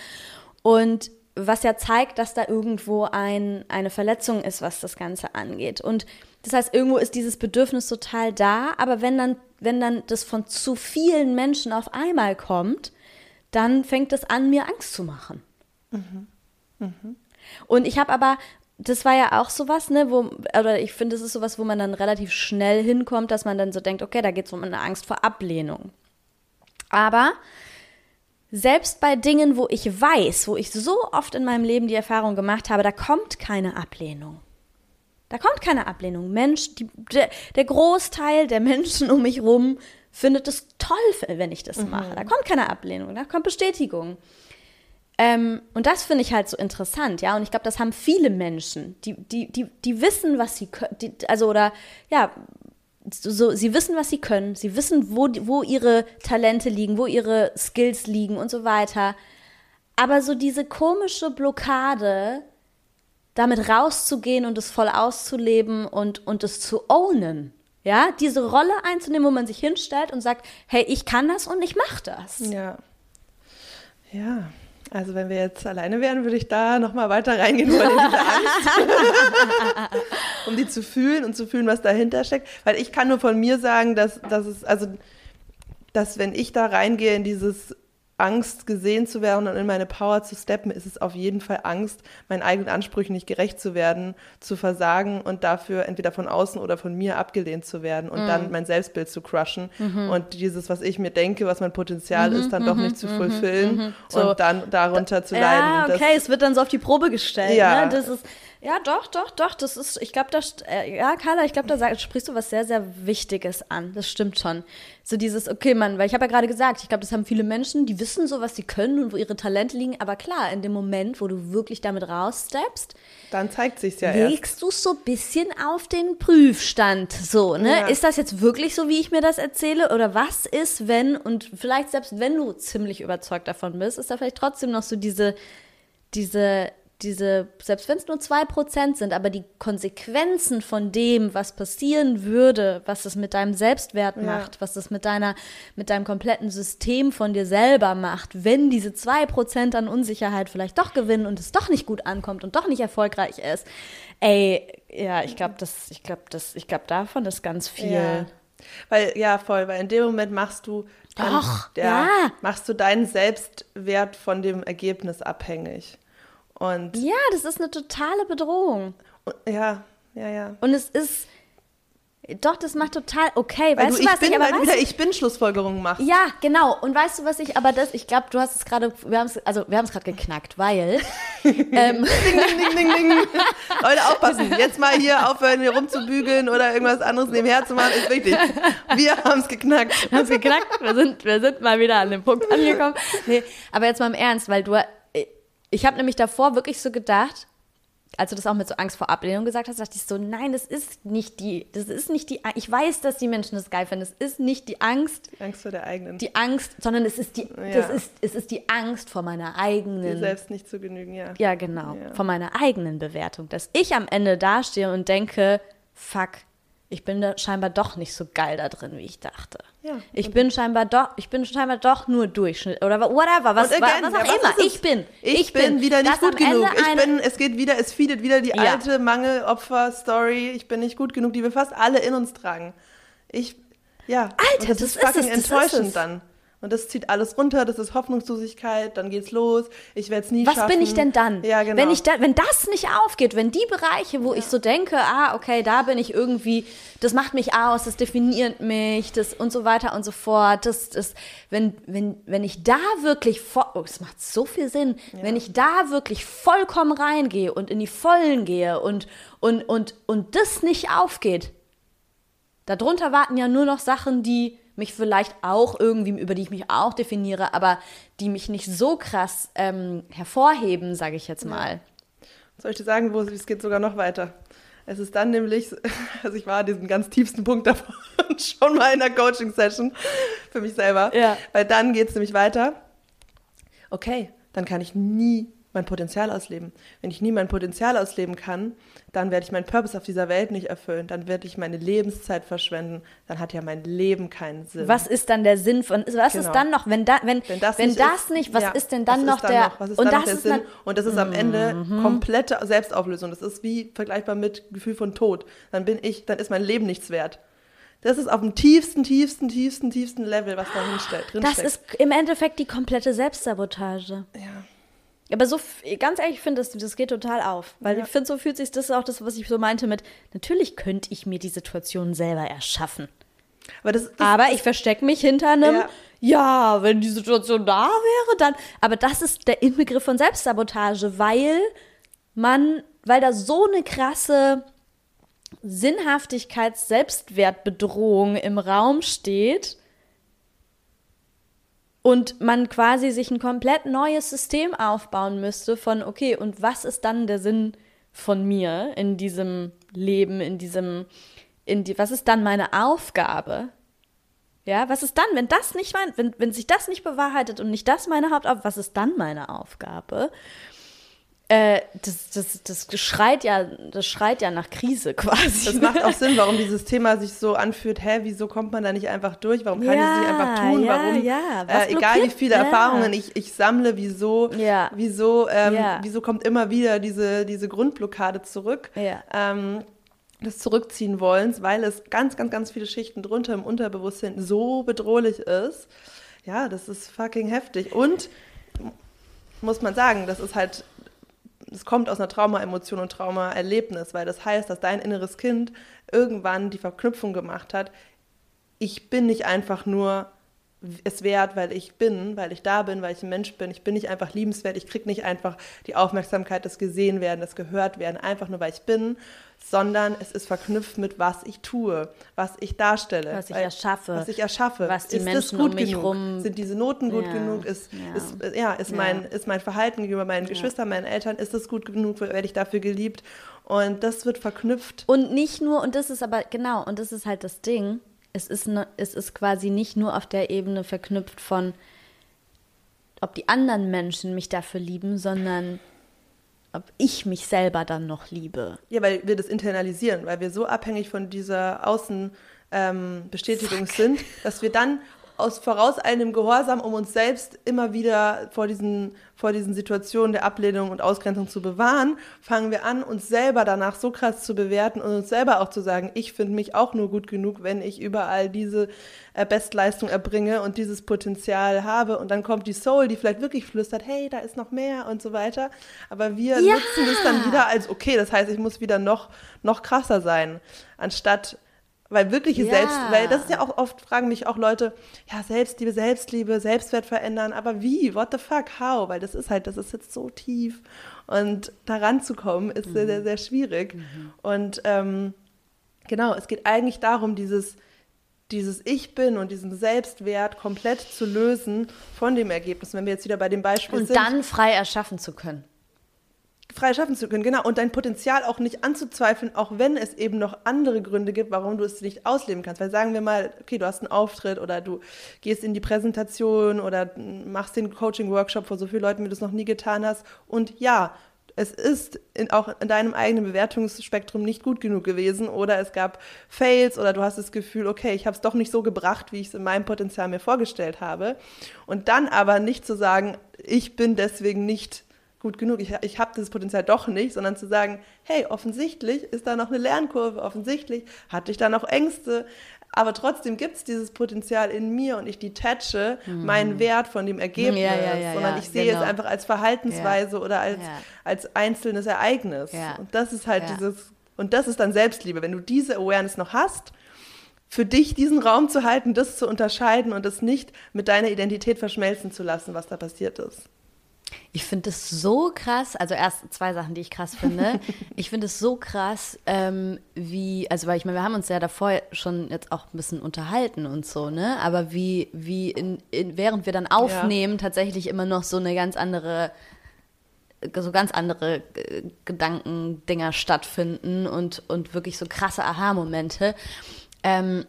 S2: Und was ja zeigt, dass da irgendwo ein, eine Verletzung ist, was das Ganze angeht. Und das heißt, irgendwo ist dieses Bedürfnis total da, aber wenn dann, wenn dann das von zu vielen Menschen auf einmal kommt, dann fängt es an, mir Angst zu machen. Mhm. Mhm. Und ich habe aber, das war ja auch sowas, ne, wo, oder ich finde, das ist sowas, wo man dann relativ schnell hinkommt, dass man dann so denkt, okay, da geht es um eine Angst vor Ablehnung. Aber selbst bei Dingen, wo ich weiß, wo ich so oft in meinem Leben die Erfahrung gemacht habe, da kommt keine Ablehnung. Da kommt keine Ablehnung. Mensch, die, der, der, Großteil der Menschen um mich rum findet es toll, wenn ich das mhm. mache. Da kommt keine Ablehnung, da kommt Bestätigung. Ähm, und das finde ich halt so interessant, ja. Und ich glaube, das haben viele Menschen, die, die, die, die wissen, was sie können, also oder ja, so, sie wissen, was sie können, sie wissen, wo, wo ihre Talente liegen, wo ihre Skills liegen und so weiter. Aber so diese komische Blockade, damit rauszugehen und es voll auszuleben und, und es zu ownen. Ja, diese Rolle einzunehmen, wo man sich hinstellt und sagt, hey, ich kann das und ich mache das.
S1: Ja. Ja. Also wenn wir jetzt alleine wären, würde ich da nochmal weiter reingehen wollen in um die zu fühlen und zu fühlen, was dahinter steckt. Weil ich kann nur von mir sagen, dass, dass es, also, dass wenn ich da reingehe in dieses Angst, gesehen zu werden und in meine Power zu steppen, ist es auf jeden Fall Angst, meinen eigenen Ansprüchen nicht gerecht zu werden, zu versagen und dafür entweder von außen oder von mir abgelehnt zu werden und mhm. dann mein Selbstbild zu crushen mhm. und dieses, was ich mir denke, was mein Potenzial mhm, ist, dann doch mhm, nicht zu mhm, fulfillen mhm. so. und dann darunter zu leiden.
S2: Ja, okay, es wird dann so auf die Probe gestellt. Ja. Ne? Das ist, ja, doch, doch, doch. Das ist, ich glaube, da, äh, ja, Carla, ich glaube, da sag, sprichst du was sehr, sehr Wichtiges an. Das stimmt schon. So dieses, okay, Mann, weil ich habe ja gerade gesagt, ich glaube, das haben viele Menschen, die wissen so, was sie können und wo ihre Talente liegen. Aber klar, in dem Moment, wo du wirklich damit raussteppst,
S1: dann zeigt sich's ja
S2: legst du so ein bisschen auf den Prüfstand. So, ne? Ja. Ist das jetzt wirklich so, wie ich mir das erzähle? Oder was ist, wenn, und vielleicht selbst wenn du ziemlich überzeugt davon bist, ist da vielleicht trotzdem noch so diese, diese diese, selbst wenn es nur zwei Prozent sind, aber die Konsequenzen von dem, was passieren würde, was es mit deinem Selbstwert ja. macht, was es mit deiner, mit deinem kompletten System von dir selber macht, wenn diese zwei Prozent an Unsicherheit vielleicht doch gewinnen und es doch nicht gut ankommt und doch nicht erfolgreich ist, ey, ja, ich glaube, das, ich glaube, das, ich glaube, davon ist ganz viel.
S1: Ja. Weil, ja, voll, weil in dem Moment machst du
S2: dann, Doch,
S1: der, ja. machst du deinen Selbstwert von dem Ergebnis abhängig. Und
S2: ja, das ist eine totale Bedrohung.
S1: Ja, ja, ja.
S2: Und es ist, Doch, das macht total okay.
S1: Weil
S2: weißt
S1: du, ich
S2: was
S1: bin,
S2: ich aber
S1: weil du
S2: weißt
S1: wieder ich bin Schlussfolgerungen machst.
S2: Ja, genau. Und weißt du, was ich aber das, ich glaube, du hast es gerade, wir haben es, also wir haben es gerade geknackt, weil ähm,
S1: Ding, ding, ding, ding, ding. Leute, aufpassen. Jetzt mal hier aufhören, hier rumzubügeln oder irgendwas anderes nebenher zu machen, ist wichtig. Wir haben es geknackt.
S2: wir haben es geknackt. Wir sind, wir sind mal wieder an dem Punkt angekommen. Nee, aber jetzt mal im Ernst, weil du, ich habe nämlich davor wirklich so gedacht, als du das auch mit so Angst vor Ablehnung gesagt hast, dachte ich so, nein, das ist nicht die, das ist nicht die, ich weiß, dass die Menschen das geil finden, es ist nicht die Angst,
S1: Angst vor der eigenen.
S2: die Angst, sondern es ist die,
S1: Ja.
S2: das ist, es ist die Angst vor meiner
S1: dir
S2: eigenen
S1: selbst nicht zu genügen, ja.
S2: Ja, genau.
S1: Ja.
S2: Von meiner eigenen Bewertung. Dass ich am Ende dastehe und denke, fuck, ich bin da scheinbar doch nicht so geil da drin, wie ich dachte.
S1: Ja.
S2: Ich bin scheinbar doch, ich bin scheinbar doch nur Durchschnitt oder whatever, was,
S1: again,
S2: was
S1: ja,
S2: auch
S1: was
S2: immer. Ich bin.
S1: Ich, bin, wieder nicht gut genug. Ich bin, es geht wieder, es feedet wieder die
S2: Ja.
S1: alte Mangel-Opfer-Story. Ich bin nicht gut genug, die wir fast alle in uns tragen. Ich, ja.
S2: Alter,
S1: das,
S2: das
S1: ist
S2: ist
S1: fucking
S2: es, ist
S1: enttäuschend
S2: es.
S1: dann. Und das zieht alles runter, das ist Hoffnungslosigkeit, dann geht's los, ich werde es nie
S2: Was
S1: schaffen.
S2: bin ich denn dann?
S1: Ja, genau.
S2: Wenn, ich da, wenn das nicht aufgeht, wenn die Bereiche, wo ich so denke, ah, okay, da bin ich irgendwie, das macht mich aus, das definiert mich, das und so weiter und so fort, das, das, wenn, wenn, wenn ich da wirklich, oh, das macht so viel Sinn, wenn ich da wirklich vollkommen reingehe und in die Vollen gehe und, und, und, und das nicht aufgeht, darunter warten ja nur noch Sachen, die mich vielleicht auch irgendwie, über die ich mich auch definiere, aber die mich nicht so krass ähm, hervorheben, sage ich jetzt mal.
S1: Soll ich dir sagen, wo es es geht sogar noch weiter? Es ist dann nämlich, also ich war an diesem ganz tiefsten Punkt davon schon mal in der Coaching-Session für mich selber.
S2: Ja.
S1: Weil dann geht es nämlich weiter. Okay, dann kann ich nie mein Potenzial ausleben. Wenn ich nie mein Potenzial ausleben kann, dann werde ich meinen Purpose auf dieser Welt nicht erfüllen. Dann werde ich meine Lebenszeit verschwenden. Dann hat ja mein Leben keinen Sinn.
S2: Was ist dann der Sinn von, was
S1: Genau.
S2: ist dann noch, wenn, da, wenn,
S1: Wenn das
S2: wenn
S1: nicht,
S2: das
S1: ist,
S2: nicht was
S1: ja,
S2: ist denn dann noch
S1: dann
S2: der,
S1: noch? Was ist
S2: und
S1: dann
S2: das
S1: noch der
S2: ist
S1: Sinn?
S2: Mhm.
S1: und das ist am Ende komplette Selbstauflösung. Das ist wie vergleichbar mit Gefühl von Tod. Dann bin ich, dann ist mein Leben nichts wert. Das ist auf dem tiefsten, tiefsten, tiefsten, tiefsten Level, was da hinstellt,
S2: das
S1: drinsteckt.
S2: ist im Endeffekt die komplette Selbstsabotage.
S1: ja.
S2: Aber so, ganz ehrlich, ich finde, das, das geht total auf. Weil
S1: Ja.
S2: ich finde, so fühlt sich das auch das, was ich so meinte mit, natürlich könnte ich mir die Situation selber erschaffen.
S1: Aber das, das
S2: Aber ich verstecke mich hinter einem,
S1: Ja.
S2: ja. wenn die Situation da wäre, dann. Aber das ist der Inbegriff von Selbstsabotage, weil man, weil da so eine krasse Sinnhaftigkeits-, Selbstwertbedrohung im Raum steht und man quasi sich ein komplett neues System aufbauen müsste von, okay, und was ist dann der Sinn von mir in diesem Leben, in diesem, in die, was ist dann meine Aufgabe? Ja, was ist dann, wenn das nicht wenn, wenn sich das nicht bewahrheitet und nicht das meine Hauptaufgabe, was ist dann meine Aufgabe? Äh, das, das, das schreit ja, das schreit ja nach Krise quasi.
S1: Das macht auch Sinn, warum dieses Thema sich so anfühlt. Hä, wieso kommt man da nicht einfach durch? Warum kann ich es nicht einfach tun?
S2: Ja,
S1: warum?
S2: ja.
S1: Äh, egal wie viele
S2: ja.
S1: Erfahrungen ich, ich sammle, wieso,
S2: Ja.
S1: wieso, ähm,
S2: Ja.
S1: wieso kommt immer wieder diese, diese Grundblockade zurück?
S2: Ja.
S1: Ähm, des Zurückziehen wollens, weil es ganz, ganz, ganz viele Schichten drunter im Unterbewusstsein so bedrohlich ist. Ja, das ist fucking heftig. Und muss man sagen, das ist halt, es kommt aus einer Trauma-Emotion und Trauma-Erlebnis, weil das heißt, dass dein inneres Kind irgendwann die Verknüpfung gemacht hat, ich bin nicht einfach nur es wert, weil ich bin, weil ich da bin, weil ich ein Mensch bin. Ich bin nicht einfach liebenswert. Ich kriege nicht einfach die Aufmerksamkeit, das gesehen werden, das gehört werden, einfach nur weil ich bin, sondern es ist verknüpft mit was ich tue, was ich darstelle,
S2: Was ich
S1: weil-
S2: erschaffe,
S1: was ich erschaffe.
S2: was die
S1: ist
S2: Menschen
S1: gut
S2: um mich
S1: genug?
S2: rum-
S1: Sind diese Noten gut
S2: Ja,
S1: genug? Ist
S2: ja.
S1: ist ja ist
S2: Ja.
S1: mein ist mein Verhalten gegenüber meinen Geschwistern, meinen Eltern ist das gut genug? Werde ich dafür geliebt? Und das wird verknüpft.
S2: Und nicht nur, und das ist aber, genau, und das ist halt das Ding, es ist, ne, es ist quasi nicht nur auf der Ebene verknüpft von, ob die anderen Menschen mich dafür lieben, sondern ob ich mich selber dann noch liebe.
S1: Ja, weil wir das internalisieren, weil wir so abhängig von dieser Außenbestätigung ähm, sind, dass wir dann aus vorauseilendem Gehorsam, um uns selbst immer wieder vor diesen, vor diesen Situationen der Ablehnung und Ausgrenzung zu bewahren, fangen wir an, uns selber danach so krass zu bewerten und uns selber auch zu sagen, ich finde mich auch nur gut genug, wenn ich überall diese äh, Bestleistung erbringe und dieses Potenzial habe. Und dann kommt die Soul, die vielleicht wirklich flüstert, hey, da ist noch mehr und so weiter. Aber wir
S2: Ja.
S1: nutzen das dann wieder als, okay, das heißt, ich muss wieder noch, noch krasser sein, anstatt Weil wirkliche
S2: Ja.
S1: Selbst, weil das ist ja auch oft, fragen mich auch Leute, ja, Selbstliebe, Selbstliebe, Selbstwert verändern, aber wie? What the fuck? How? Weil das ist halt, das ist jetzt so tief. Und da ranzukommen, ist sehr, sehr, sehr schwierig. Und ähm, genau, es geht eigentlich darum, dieses, dieses Ich bin und diesen Selbstwert komplett zu lösen von dem Ergebnis. Wenn wir jetzt wieder bei dem Beispiel
S2: Und
S1: sind
S2: dann frei erschaffen zu können.
S1: Frei schaffen zu können, genau. Und dein Potenzial auch nicht anzuzweifeln, auch wenn es eben noch andere Gründe gibt, warum du es nicht ausleben kannst. Weil sagen wir mal, okay, du hast einen Auftritt oder du gehst in die Präsentation oder machst den Coaching-Workshop vor so vielen Leuten, wie du es noch nie getan hast. Und ja, es ist in, auch in deinem eigenen Bewertungsspektrum nicht gut genug gewesen oder es gab Fails oder du hast das Gefühl, okay, ich habe es doch nicht so gebracht, wie ich es in meinem Potenzial mir vorgestellt habe. Und dann aber nicht zu sagen, ich bin deswegen nicht gut genug, ich, ich habe dieses Potenzial doch nicht, sondern zu sagen, hey, offensichtlich ist da noch eine Lernkurve, offensichtlich hatte ich da noch Ängste, aber trotzdem gibt es dieses Potenzial in mir und ich detache meinen Wert von dem Ergebnis,
S2: Mhm. Ja, ja, ja,
S1: sondern ich sehe
S2: genau.
S1: es einfach als Verhaltensweise oder als, als einzelnes Ereignis. Und das ist halt dieses, und das ist dann Selbstliebe. Wenn du diese Awareness noch hast, für dich diesen Raum zu halten, das zu unterscheiden und es nicht mit deiner Identität verschmelzen zu lassen, was da passiert ist.
S2: Ich finde es so krass, also erst zwei Sachen, die ich krass finde. ich finde es so krass, ähm, wie, also weil ich meine, wir haben uns ja davor schon jetzt auch ein bisschen unterhalten und so, ne? Aber wie, wie in, in, während wir dann aufnehmen, tatsächlich immer noch so eine ganz andere, so ganz andere äh, Gedankendinger stattfinden und, und wirklich so krasse Aha-Momente. Ähm,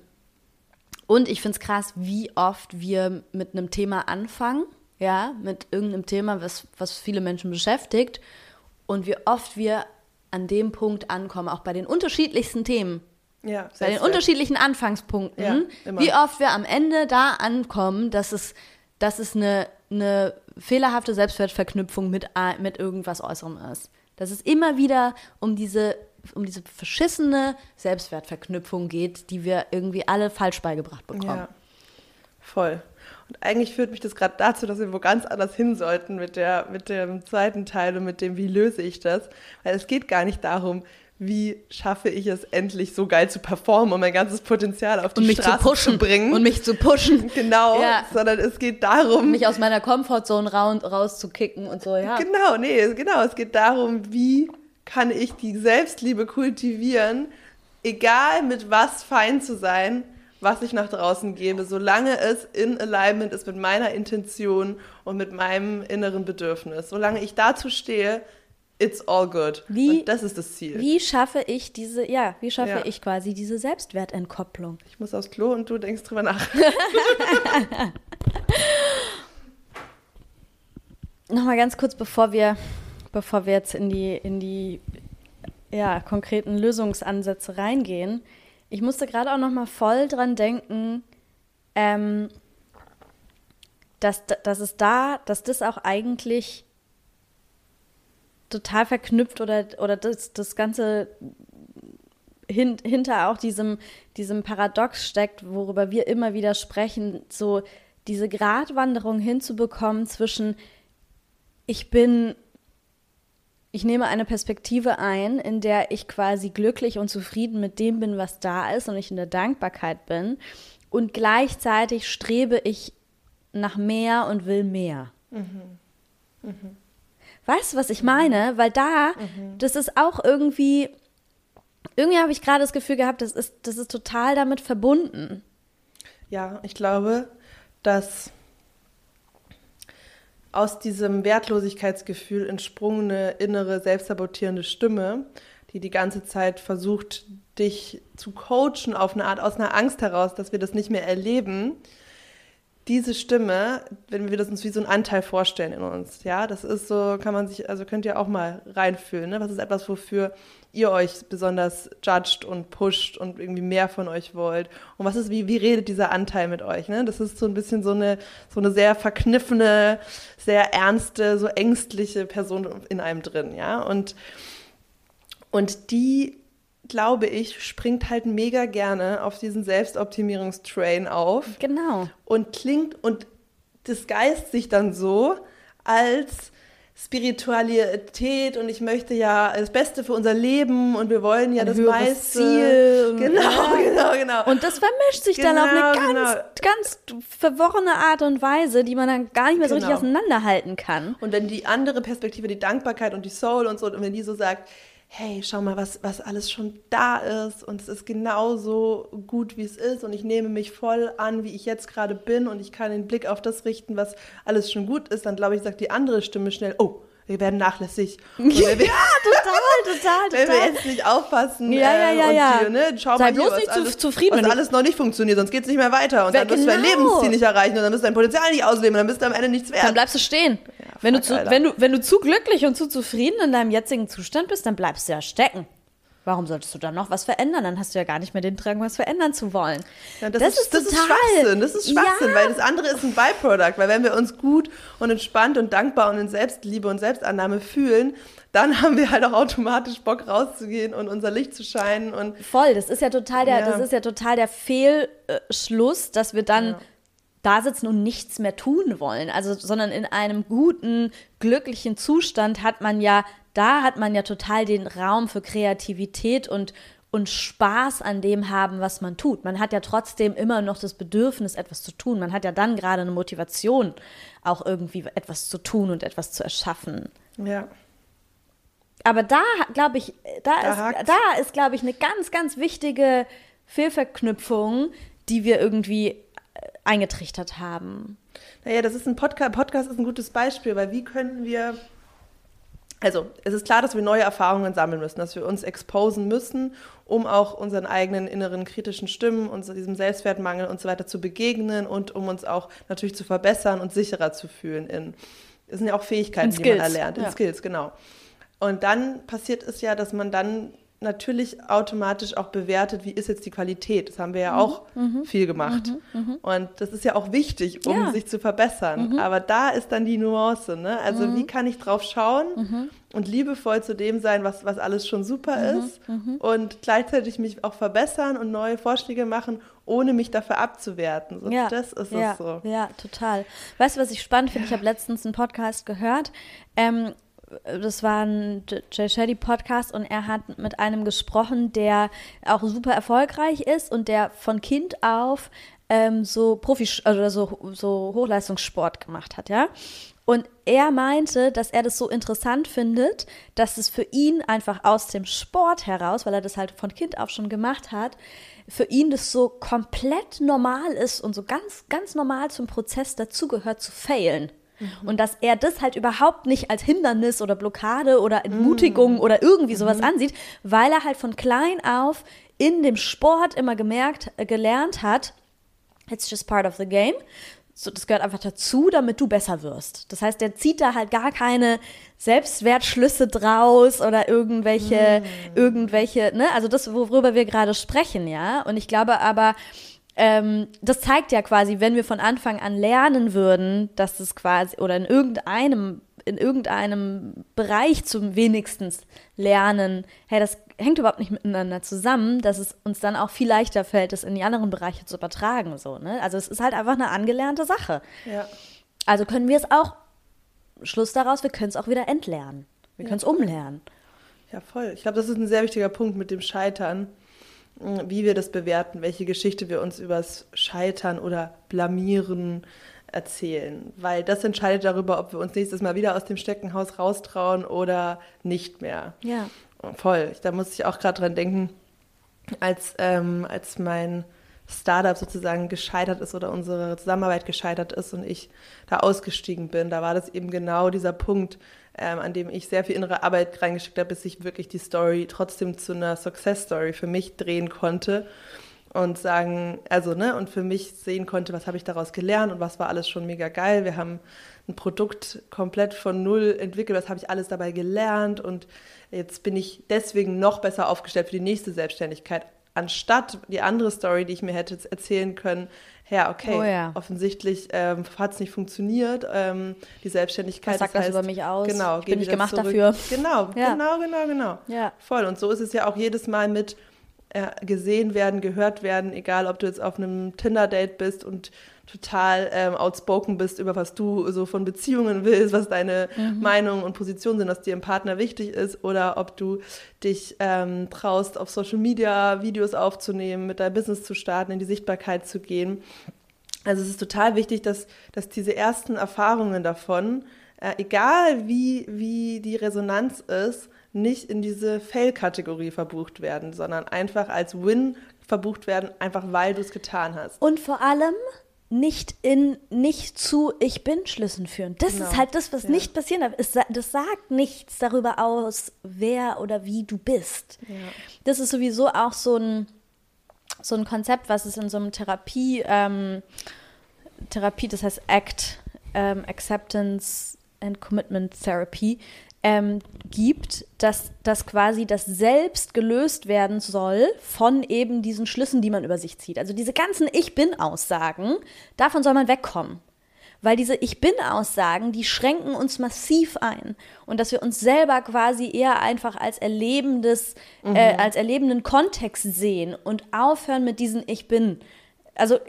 S2: und ich finde es krass, wie oft wir mit einem Thema anfangen, ja, mit irgendeinem Thema, was, was viele Menschen beschäftigt, und wie oft wir an dem Punkt ankommen, auch bei den unterschiedlichsten Themen,
S1: Ja,
S2: bei den unterschiedlichen Anfangspunkten,
S1: Ja,
S2: wie oft wir am Ende da ankommen, dass es, dass es eine, eine fehlerhafte Selbstwertverknüpfung mit, mit irgendwas Äußerem ist. Dass es immer wieder um diese, um diese verschissene Selbstwertverknüpfung geht, die wir irgendwie alle falsch beigebracht bekommen.
S1: Ja, voll. Und eigentlich führt mich das gerade dazu, dass wir wo ganz anders hin sollten mit, der, mit dem zweiten Teil und mit dem, wie löse ich das. Weil es geht gar nicht darum, wie schaffe ich es endlich so geil zu performen und mein ganzes Potenzial auf die
S2: Und mich
S1: Straße
S2: zu pushen.
S1: zu bringen.
S2: Und mich zu pushen.
S1: genau,
S2: Ja.
S1: sondern es geht darum,
S2: mich aus meiner Comfortzone raus, rauszukicken und so, ja.
S1: Genau, nee, genau. Es geht darum, wie kann ich die Selbstliebe kultivieren, egal mit was fein zu sein, was ich nach draußen gebe, solange es in Alignment ist mit meiner Intention und mit meinem inneren Bedürfnis. Solange ich dazu stehe, it's all good.
S2: Wie-
S1: und das ist das Ziel.
S2: Wie schaffe ich diese, ja, wie schaffe
S1: Ja.
S2: ich quasi diese Selbstwertentkopplung?
S1: Ich muss aufs Klo und du denkst drüber nach.
S2: Nochmal ganz kurz, bevor wir, bevor wir jetzt in die, in die ja, konkreten Lösungsansätze reingehen. Ich musste gerade auch nochmal voll dran denken, ähm, dass, dass es da, dass das auch eigentlich total verknüpft oder, oder das, das Ganze hin, hinter auch diesem, diesem Paradox steckt, worüber wir immer wieder sprechen, so diese Gratwanderung hinzubekommen zwischen ich bin, ich nehme eine Perspektive ein, in der ich quasi glücklich und zufrieden mit dem bin, was da ist und ich in der Dankbarkeit bin und gleichzeitig strebe ich nach mehr und will mehr. Weißt du, was ich meine? Weil da, das ist auch irgendwie, irgendwie habe ich gerade das Gefühl gehabt, das ist, das ist total damit verbunden.
S1: Ja, ich glaube, dass aus diesem Wertlosigkeitsgefühl entsprungene innere selbstsabotierende Stimme, die die ganze Zeit versucht, dich zu coachen auf eine Art aus einer Angst heraus, dass wir das nicht mehr erleben. Diese Stimme, wenn wir das uns wie so einen Anteil vorstellen in uns, ja, das ist so, kann man sich, also könnt ihr auch mal reinfühlen, ne? Was ist etwas, wofür ihr euch besonders judgt und pusht und irgendwie mehr von euch wollt? Und was ist, wie, wie redet dieser Anteil mit euch, ne? Das ist so ein bisschen so eine, so eine sehr verkniffene, sehr ernste, so ängstliche Person in einem drin, ja, und, und die glaube ich, springt halt mega gerne auf diesen Selbstoptimierungstrain auf
S2: Genau.
S1: und klingt und disguist sich dann so, als Spiritualität und ich möchte ja das Beste für unser Leben und wir wollen ja
S2: Ein
S1: das meiste.
S2: Ziel.
S1: Genau,
S2: Ja.
S1: genau, genau.
S2: Und das vermischt sich dann auf eine
S1: Genau,
S2: ganz, ganz verworrene Art und Weise, die man dann gar nicht mehr so richtig
S1: Genau.
S2: auseinanderhalten kann.
S1: Und wenn die andere Perspektive, die Dankbarkeit und die Soul und so, und wenn die so sagt, hey, schau mal, was, was alles schon da ist und es ist genauso gut, wie es ist und ich nehme mich voll an, wie ich jetzt gerade bin und ich kann den Blick auf das richten, was alles schon gut ist, dann glaube ich, sagt die andere Stimme schnell, oh, wir werden nachlässig. Und wenn wir,
S2: Total, total,
S1: wenn wir
S2: total.
S1: jetzt nicht aufpassen
S2: Ja, ja,
S1: ähm,
S2: ja, ja.
S1: Die, ne, schau
S2: Sei
S1: mal hier,
S2: bloß
S1: was
S2: nicht
S1: alles,
S2: zufrieden,
S1: was alles noch nicht funktioniert, sonst geht es nicht mehr weiter und
S2: Wer-
S1: dann wirst du dein
S2: genau.
S1: Lebensziel nicht erreichen und dann wirst du dein Potenzial nicht ausleben und dann bist du am Ende nichts wert.
S2: Dann bleibst du stehen. Wenn, du zu, wenn, du, wenn du zu glücklich und zu zufrieden in deinem jetzigen Zustand bist, dann bleibst du ja stecken. Warum solltest du dann noch was verändern? Dann hast du ja gar nicht mehr den Drang, was verändern zu wollen.
S1: Ja, das, ist, das ist Schwachsinn. Das ist Schwachsinn,
S2: Ja.
S1: weil das andere ist ein Byproduct. Weil wenn wir uns gut und entspannt und dankbar und in Selbstliebe und Selbstannahme fühlen, dann haben wir halt auch automatisch Bock rauszugehen und unser Licht zu scheinen und
S2: Voll, das ist ja total der,
S1: Ja.
S2: das ist ja total der Fehlschluss, dass wir dann
S1: Ja.
S2: Da sitzen und nichts mehr tun wollen. Also, sondern in einem guten, glücklichen Zustand hat man ja, da hat man ja total den Raum für Kreativität und und Spaß an dem haben, was man tut. Man hat ja trotzdem immer noch das Bedürfnis, etwas zu tun. Man hat ja dann gerade eine Motivation, auch irgendwie etwas zu tun und etwas zu erschaffen.
S1: ja.
S2: Aber da, glaube ich, da,
S1: Da
S2: ist,
S1: hakt's.
S2: da ist, glaube ich, eine ganz, ganz wichtige Fehlverknüpfung, die wir irgendwie eingetrichtert haben.
S1: Naja, das ist ein Podcast. Podcast ist ein gutes Beispiel, weil wie können wir. Also, es ist klar, dass wir neue Erfahrungen sammeln müssen, dass wir uns exposen müssen, um auch unseren eigenen inneren kritischen Stimmen und so diesem Selbstwertmangel und so weiter zu begegnen und um uns auch natürlich zu verbessern und sicherer zu fühlen. In, das sind ja auch Fähigkeiten, die man erlernt. In
S2: ja.
S1: Skills, genau. Und dann passiert es ja, dass man dann natürlich automatisch auch bewertet, wie ist jetzt die Qualität. Das haben wir
S2: Mhm,
S1: ja auch viel gemacht. Und das ist ja auch wichtig, um
S2: Ja.
S1: sich zu verbessern. Aber da ist dann die Nuance. Ne? Also wie kann ich drauf schauen und liebevoll zu dem sein, was, was alles schon super ist und gleichzeitig mich auch verbessern und neue Vorschläge machen, ohne mich dafür abzuwerten. So,
S2: Ja,
S1: Das ist
S2: ja,
S1: es so.
S2: Ja, total. Weißt du, was ich spannend finde? Ich habe letztens einen Podcast gehört. Ähm, das war ein Jay Shetty Podcast und er hat mit einem gesprochen, der auch super erfolgreich ist und der von Kind auf ähm, so Profi oder so, so Hochleistungssport gemacht hat, ja. Und er meinte, dass er das so interessant findet, dass es für ihn einfach aus dem Sport heraus, weil er das halt von Kind auf schon gemacht hat, für ihn das so komplett normal ist und so ganz, ganz normal zum Prozess dazugehört zu failen. Und dass er das halt überhaupt nicht als Hindernis oder Blockade oder Entmutigung oder irgendwie sowas ansieht, weil er halt von klein auf in dem Sport immer gemerkt, äh, gelernt hat, it's just part of the game. So, das gehört einfach dazu, damit du besser wirst. Das heißt, der zieht da halt gar keine Selbstwertschlüsse draus oder irgendwelche, irgendwelche, ne, also das, worüber wir gerade sprechen, ja. Und ich glaube aber, ähm, das zeigt ja quasi, wenn wir von Anfang an lernen würden, dass es quasi, oder in irgendeinem, in irgendeinem Bereich zum wenigstens lernen, hey, das hängt überhaupt nicht miteinander zusammen, dass es uns dann auch viel leichter fällt, das in die anderen Bereiche zu übertragen, so, ne? Also es ist halt einfach eine angelernte Sache.
S1: Ja.
S2: Also können wir es auch, Schluss daraus, wir können es auch wieder entlernen. Wir können es umlernen.
S1: Ja, voll. Ich glaube, das ist ein sehr wichtiger Punkt mit dem Scheitern, wie wir das bewerten, welche Geschichte wir uns übers Scheitern oder Blamieren erzählen. Weil das entscheidet darüber, ob wir uns nächstes Mal wieder aus dem Steckenhaus raustrauen oder nicht mehr.
S2: Ja.
S1: Voll. Da muss ich auch gerade dran denken, als, ähm, als mein Startup sozusagen gescheitert ist oder unsere Zusammenarbeit gescheitert ist und ich da ausgestiegen bin, da war das eben genau dieser Punkt, ähm, an dem ich sehr viel innere Arbeit reingeschickt habe, bis ich wirklich die Story trotzdem zu einer Success Story für mich drehen konnte und sagen, also ne, und für mich sehen konnte, was habe ich daraus gelernt und was war alles schon mega geil. Wir haben ein Produkt komplett von null entwickelt, was habe ich alles dabei gelernt und jetzt bin ich deswegen noch besser aufgestellt für die nächste Selbstständigkeit, anstatt die andere Story, die ich mir hätte erzählen können, ja, okay,
S2: Oh ja.
S1: offensichtlich ähm, hat es nicht funktioniert, ähm, die Selbstständigkeit.
S2: Was sagt das über mich aus?
S1: Genau,
S2: Ich bin nicht gemacht
S1: zurück.
S2: dafür.
S1: Genau,
S2: Ja.
S1: genau, genau, genau.
S2: Ja.
S1: Voll. Und so ist es ja auch jedes Mal mit gesehen werden, gehört werden, egal ob du jetzt auf einem Tinder-Date bist und total ähm, outspoken bist über was du so von Beziehungen willst, was deine mhm. Meinung und Position sind, was dir im Partner wichtig ist, oder ob du dich ähm, traust, auf Social Media Videos aufzunehmen, mit deinem Business zu starten, in die Sichtbarkeit zu gehen. Also es ist total wichtig, dass, dass diese ersten Erfahrungen davon, äh, egal wie, wie die Resonanz ist, nicht in diese Fail-Kategorie verbucht werden, sondern einfach als Win verbucht werden, einfach weil du es getan hast.
S2: Und vor allem nicht in nicht zu ich bin Schlüssen führen. Das genau. ist halt das, was ja. nicht passieren darf. Es, das sagt nichts darüber aus, wer oder wie du bist. Ja. Das ist sowieso auch so ein, so ein Konzept, was es in so einem Therapie, ähm, Therapie, das heißt ACT, ähm, Acceptance and Commitment Therapy, ähm, gibt, dass das quasi das Selbst gelöst werden soll von eben diesen Schlüssen, die man über sich zieht. Also diese ganzen Ich bin-Aussagen, davon soll man wegkommen. Weil diese Ich bin-Aussagen, die schränken uns massiv ein. Und dass wir uns selber quasi eher einfach als erlebendes, äh, mhm. äh, als erlebenden Kontext sehen und aufhören mit diesen Ich bin. Also äh,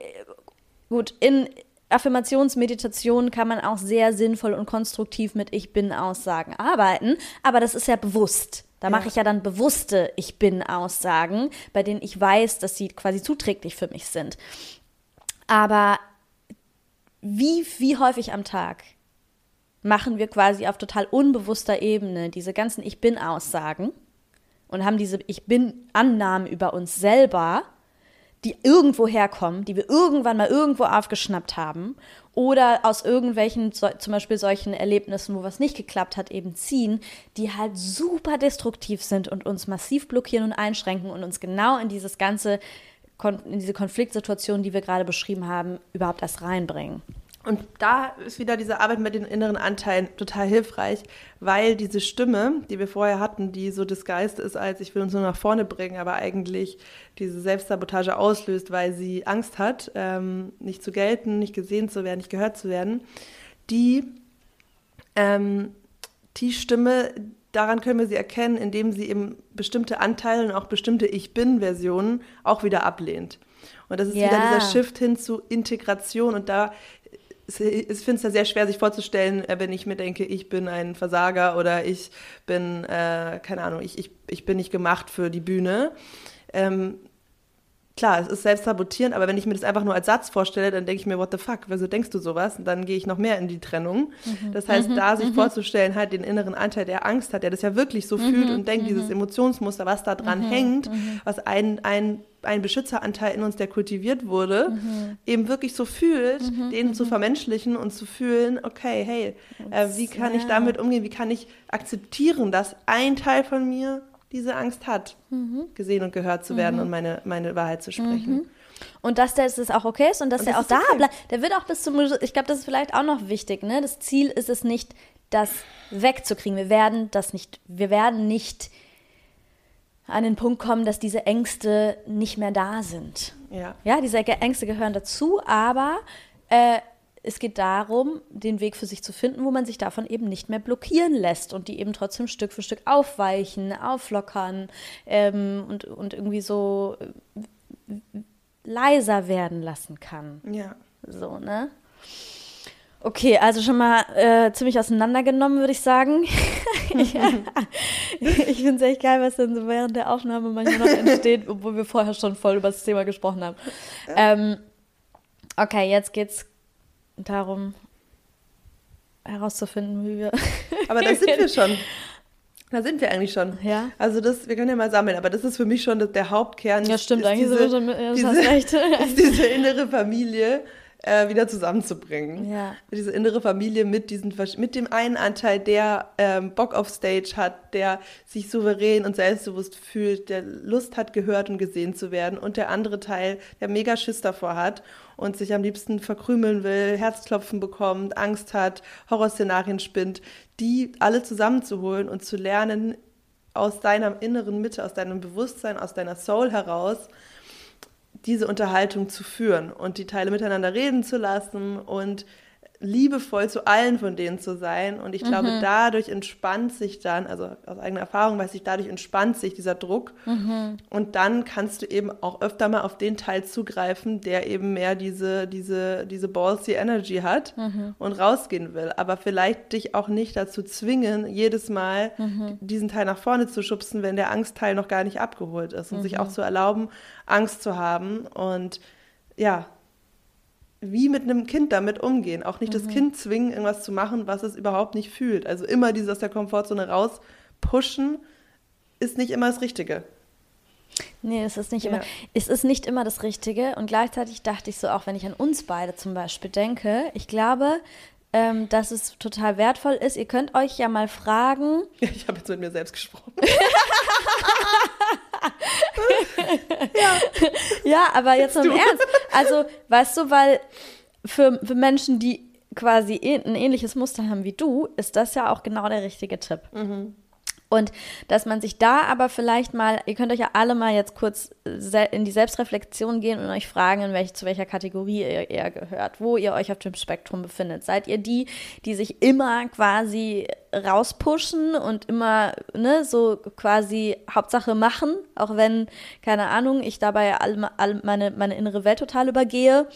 S2: gut, in, Affirmationsmeditation kann man auch sehr sinnvoll und konstruktiv mit Ich bin-Aussagen arbeiten, aber das ist ja bewusst. Da ja. mache ich ja dann bewusste Ich bin-Aussagen, bei denen ich weiß, dass sie quasi zuträglich für mich sind. Aber wie, wie häufig am Tag machen wir quasi auf total unbewusster Ebene diese ganzen Ich bin-Aussagen und haben diese Ich bin-Annahmen über uns selber die irgendwo herkommen, die wir irgendwann mal irgendwo aufgeschnappt haben oder aus irgendwelchen, zum Beispiel solchen Erlebnissen, wo was nicht geklappt hat, eben ziehen, die halt super destruktiv sind und uns massiv blockieren und einschränken und uns genau in dieses ganze, in diese Konfliktsituation, die wir gerade beschrieben haben, überhaupt erst reinbringen.
S1: Und da ist wieder diese Arbeit mit den inneren Anteilen total hilfreich, weil diese Stimme, die wir vorher hatten, die so disguised ist, als ich will uns nur nach vorne bringen, aber eigentlich diese Selbstsabotage auslöst, weil sie Angst hat, ähm, nicht zu gelten, nicht gesehen zu werden, nicht gehört zu werden, die, ähm, die Stimme, daran können wir sie erkennen, indem sie eben bestimmte Anteile und auch bestimmte Ich Bin-Versionen auch wieder ablehnt. Und das ist ja. wieder dieser Shift hin zu Integration. Und da ich finde es ja sehr schwer, sich vorzustellen, äh, wenn ich mir denke, ich bin ein Versager oder ich bin, äh, keine Ahnung, ich, ich, ich bin nicht gemacht für die Bühne. Ähm, klar, es ist selbst sabotierend, aber wenn ich mir das einfach nur als Satz vorstelle, dann denke ich mir, what the fuck, wieso denkst du sowas? Und dann gehe ich noch mehr in die Trennung. Mhm. Das heißt, mhm. da sich mhm. vorzustellen, halt den inneren Anteil, der Angst hat, der das ja wirklich so fühlt mhm. und denkt, dieses mhm. Emotionsmuster, was da dran mhm. hängt, was ein, ein ein Beschützeranteil in uns, der kultiviert wurde, mhm. eben wirklich so fühlt, mhm. den mhm. zu vermenschlichen und zu fühlen, okay, hey, äh, wie kann ja. ich damit umgehen, wie kann ich akzeptieren, dass ein Teil von mir diese Angst hat, mhm. gesehen und gehört zu werden mhm. und meine, meine Wahrheit zu sprechen.
S2: Mhm. Und dass das auch okay ist und dass und er auch da okay. bleibt. Der wird auch bis zum, ich glaube, das ist vielleicht auch noch wichtig, ne? Das Ziel ist es nicht, das wegzukriegen. Wir werden das nicht, wir werden nicht an den Punkt kommen, dass diese Ängste nicht mehr da sind. Ja, ja diese Ängste gehören dazu, aber äh, es geht darum, den Weg für sich zu finden, wo man sich davon eben nicht mehr blockieren lässt und die eben trotzdem Stück für Stück aufweichen, auflockern ähm, und, und irgendwie so äh, leiser werden lassen kann. Ja. So, ne? Okay, also schon mal äh, ziemlich auseinandergenommen, würde ich sagen. ich finde es echt geil, was dann so während der Aufnahme manchmal noch entsteht, obwohl wir vorher schon voll über das Thema gesprochen haben. Ähm, okay, jetzt geht es darum, herauszufinden, wie wir.
S1: Aber da sind wir schon. Da sind wir eigentlich schon. Ja. Also das, wir können ja mal sammeln, aber das ist für mich schon der Hauptkern.
S2: Ja, stimmt,
S1: ist
S2: eigentlich
S1: diese,
S2: sind wir schon mit, ja,
S1: diese, recht. ist diese innere Familie äh, wieder zusammenzubringen. Ja. Diese innere Familie mit, diesen, mit dem einen Anteil, der ähm, Bock auf Stage hat, der sich souverän und selbstbewusst fühlt, der Lust hat, gehört und gesehen zu werden und der andere Teil, der mega Schiss davor hat und sich am liebsten verkrümeln will, Herzklopfen bekommt, Angst hat, Horrorszenarien spinnt, die alle zusammenzuholen und zu lernen, aus deiner inneren Mitte, aus deinem Bewusstsein, aus deiner Soul heraus, diese Unterhaltung zu führen und die Teile miteinander reden zu lassen und liebevoll zu allen von denen zu sein. Und ich glaube, mhm. dadurch entspannt sich dann, also aus eigener Erfahrung weiß ich, dadurch entspannt sich dieser Druck. Mhm. Und dann kannst du eben auch öfter mal auf den Teil zugreifen, der eben mehr diese, diese, diese ballsy Energy hat mhm. und rausgehen will. Aber vielleicht dich auch nicht dazu zwingen, jedes Mal mhm. diesen Teil nach vorne zu schubsen, wenn der Angstteil noch gar nicht abgeholt ist. Und sich mhm. auch zu erlauben, Angst zu haben und ja, wie mit einem Kind damit umgehen. Auch nicht mhm. das Kind zwingen, irgendwas zu machen, was es überhaupt nicht fühlt. Also immer dieses aus der Komfortzone raus pushen, ist nicht immer das Richtige.
S2: Nee, es ist nicht ja. immer. Es ist nicht immer das Richtige. Und gleichzeitig dachte ich so, auch wenn ich an uns beide zum Beispiel denke, ich glaube, ähm, dass es total wertvoll ist. Ihr könnt euch ja mal fragen.
S1: Ich habe jetzt mit mir selbst gesprochen.
S2: ja. ja, aber jetzt im Ernst. Also, weißt du, weil für, für Menschen, die quasi ein ähnliches Muster haben wie du, ist das ja auch genau der richtige Tipp. Mhm. Und dass man sich da aber vielleicht mal, ihr könnt euch ja alle mal jetzt kurz in die Selbstreflexion gehen und euch fragen, in welch, zu welcher Kategorie ihr eher gehört, wo ihr euch auf dem Spektrum befindet. Seid ihr die, die sich immer quasi rauspushen und immer ne, so quasi Hauptsache machen, auch wenn, keine Ahnung, ich dabei all, all meine, meine innere Welt total übergehe?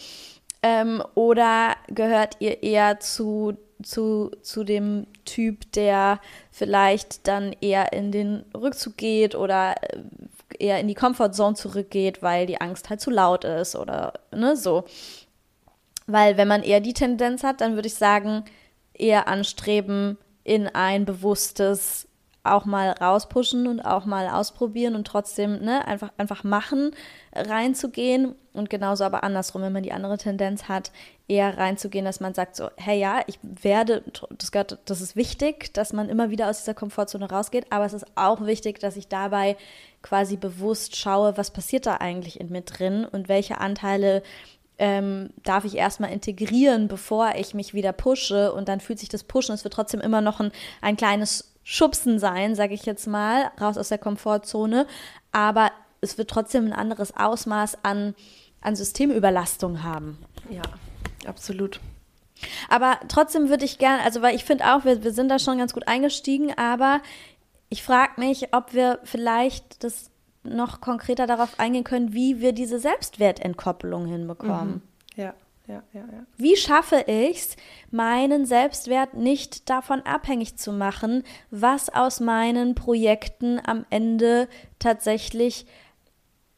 S2: Ähm, oder gehört ihr eher zu zu, zu dem Typ, der vielleicht dann eher in den Rückzug geht oder äh, eher in die Comfortzone zurückgeht, weil die Angst halt zu laut ist oder ne, so. Weil wenn man eher die Tendenz hat, dann würde ich sagen, eher anstreben, in ein bewusstes auch mal rauspushen und auch mal ausprobieren und trotzdem ne, einfach, einfach machen, reinzugehen. Und genauso aber andersrum, wenn man die andere Tendenz hat, eher reinzugehen, dass man sagt so, hey ja, ich werde, das, gehört, das ist wichtig, dass man immer wieder aus dieser Komfortzone rausgeht, aber es ist auch wichtig, dass ich dabei quasi bewusst schaue, was passiert da eigentlich in mir drin und welche Anteile ähm, darf ich erstmal integrieren, bevor ich mich wieder pushe und dann fühlt sich das Pushen, es wird trotzdem immer noch ein, ein kleines Schubsen sein, sage ich jetzt mal, raus aus der Komfortzone. Aber es wird trotzdem ein anderes Ausmaß an, an Systemüberlastung haben.
S1: Ja, absolut.
S2: Aber trotzdem würde ich gerne, also weil ich finde auch, wir, wir sind da schon ganz gut eingestiegen, aber ich frage mich, ob wir vielleicht das noch konkreter darauf eingehen können, wie wir diese Selbstwertentkoppelung hinbekommen. Mhm.
S1: Ja ja.
S2: Wie schaffe ich es, meinen Selbstwert nicht davon abhängig zu machen, was aus meinen Projekten am Ende tatsächlich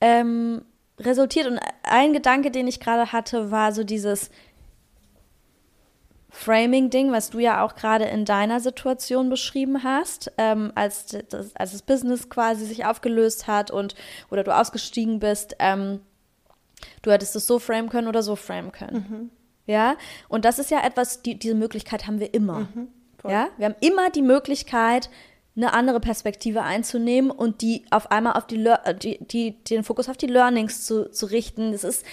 S2: ähm, resultiert? Und ein Gedanke, den ich gerade hatte, war so dieses Framing-Ding, was du ja auch gerade in deiner Situation beschrieben hast, ähm, als, das, als das Business quasi sich aufgelöst hat und oder du ausgestiegen bist. Ähm, Du hättest es so framen können oder so framen können. Mhm. Ja, und das ist ja etwas, die, diese Möglichkeit haben wir immer. Mhm. Ja, wir haben immer die Möglichkeit, eine andere Perspektive einzunehmen und die auf einmal auf die, die, die den Fokus auf die Learnings zu, zu richten. Das ist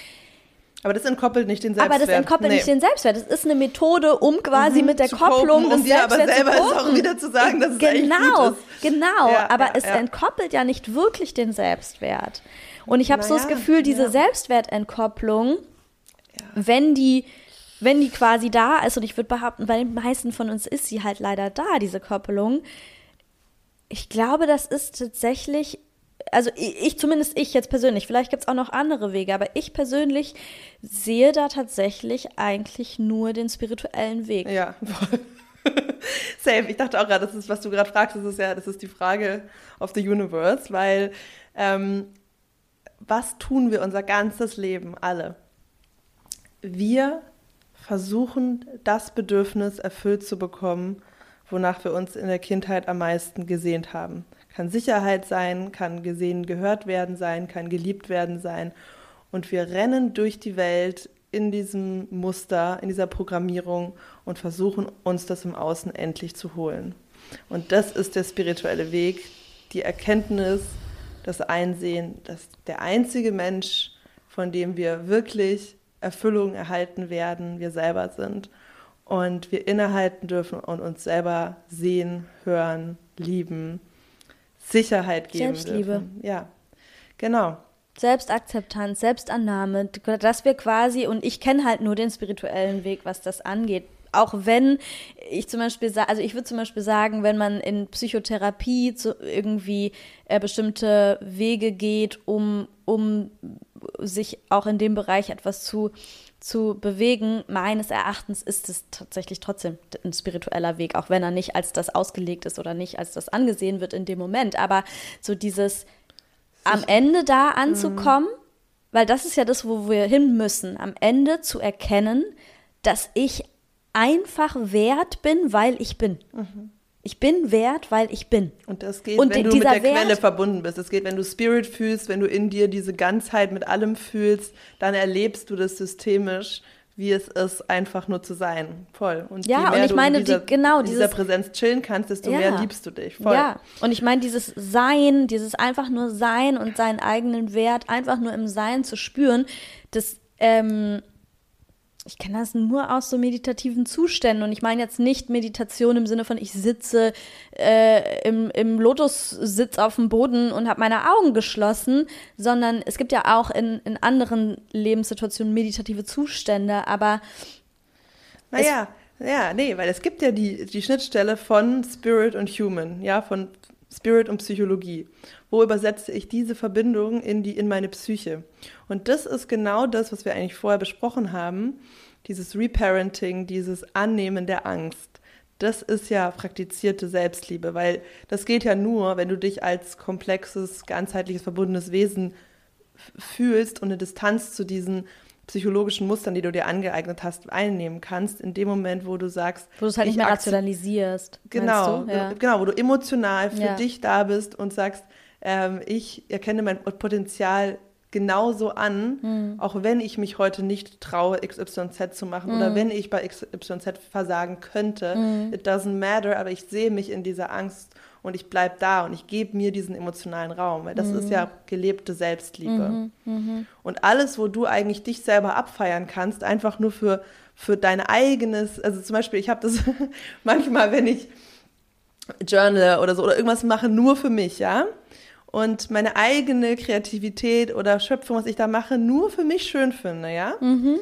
S1: aber das entkoppelt nicht den Selbstwert.
S2: Aber das entkoppelt nee. nicht den Selbstwert. Das ist eine Methode, um quasi mhm, mit der Kopplung
S1: copen, um dir aber selber es auch wieder zu sagen, dass
S2: genau, es
S1: Genau,
S2: genau. Ja, aber ja, es ja. entkoppelt ja nicht wirklich den Selbstwert. Und ich habe naja, so das Gefühl, diese ja. Selbstwertentkopplung, ja. wenn die wenn die quasi da ist, und ich würde behaupten, bei den meisten von uns ist sie halt leider da, diese Koppelung. Ich glaube, das ist tatsächlich, also ich, ich zumindest ich jetzt persönlich, vielleicht gibt es auch noch andere Wege, aber ich persönlich sehe da tatsächlich eigentlich nur den spirituellen Weg.
S1: Ja, voll. Safe. Ich dachte auch gerade, das ist, was du gerade fragst, das ist ja, das ist die Frage of the Universe, weil ähm, was tun wir unser ganzes Leben alle? Wir versuchen, das Bedürfnis erfüllt zu bekommen, wonach wir uns in der Kindheit am meisten gesehnt haben. Kann Sicherheit sein, kann gesehen, gehört werden sein, kann geliebt werden sein. Und wir rennen durch die Welt in diesem Muster, in dieser Programmierung und versuchen uns das im Außen endlich zu holen. Und das ist der spirituelle Weg, die Erkenntnis, das Einsehen, dass der einzige Mensch, von dem wir wirklich Erfüllung erhalten werden, wir selber sind. Und wir innehalten dürfen und uns selber sehen, hören, lieben, Sicherheit geben Selbstliebe. dürfen. Ja, genau.
S2: Selbstakzeptanz, Selbstannahme, dass wir quasi, und ich kenne halt nur den spirituellen Weg, was das angeht, auch wenn ich zum Beispiel sage, also ich würde zum Beispiel sagen, wenn man in Psychotherapie zu, irgendwie äh, bestimmte Wege geht, um, um sich auch in dem Bereich etwas zu, zu bewegen, meines Erachtens ist es tatsächlich trotzdem ein spiritueller Weg, auch wenn er nicht als das ausgelegt ist oder nicht als das angesehen wird in dem Moment. Aber so dieses am Ende da anzukommen, mhm. weil das ist ja das, wo wir hin müssen, am Ende zu erkennen, dass ich einfach wert bin, weil ich bin. Mhm. Ich bin wert, weil ich bin.
S1: Und das geht, und wenn du mit der Wert, Quelle verbunden bist. Es geht, wenn du Spirit fühlst, wenn du in dir diese Ganzheit mit allem fühlst, dann erlebst du das systemisch, wie es ist, einfach nur zu sein. Voll.
S2: Und ja, und ich meine, in dieser,
S1: die, genau, in dieser Präsenz chillen kannst, desto ja, mehr liebst du dich. Voll. Ja,
S2: und ich meine, dieses Sein, dieses einfach nur Sein und seinen eigenen Wert einfach nur im Sein zu spüren, das ähm, ich kenne das nur aus so meditativen Zuständen und ich meine jetzt nicht Meditation im Sinne von ich sitze äh, im, im Lotussitz auf dem Boden und habe meine Augen geschlossen, sondern es gibt ja auch in, in anderen Lebenssituationen meditative Zustände, aber
S1: naja, ja, nee, weil es gibt ja die, die Schnittstelle von Spirit und Human, ja, von Spirit und Psychologie. Wo übersetze ich diese Verbindung in, die, in meine Psyche? Und das ist genau das, was wir eigentlich vorher besprochen haben. Dieses Reparenting, dieses Annehmen der Angst. Das ist ja praktizierte Selbstliebe, weil das geht ja nur, wenn du dich als komplexes, ganzheitliches, verbundenes Wesen fühlst und eine Distanz zu diesen psychologischen Mustern, die du dir angeeignet hast, einnehmen kannst, in dem Moment, wo du sagst,
S2: wo du es halt nicht mehr rationalisierst.
S1: Genau, ja. genau, wo du emotional für ja. dich da bist und sagst, ähm, ich erkenne mein Potenzial genauso an, mhm. auch wenn ich mich heute nicht traue, XYZ zu machen mhm. oder wenn ich bei XYZ versagen könnte. Mhm. It doesn't matter, aber ich sehe mich in dieser Angst und ich bleibe da und ich gebe mir diesen emotionalen Raum, weil das ist mhm. ja gelebte Selbstliebe. Mhm. Mhm. Und alles, wo du eigentlich dich selber abfeiern kannst, einfach nur für, für dein eigenes, also zum Beispiel, ich habe das manchmal, wenn ich Journal oder so oder irgendwas mache, nur für mich, ja und meine eigene Kreativität oder Schöpfung, was ich da mache, nur für mich schön finde, ja, mhm.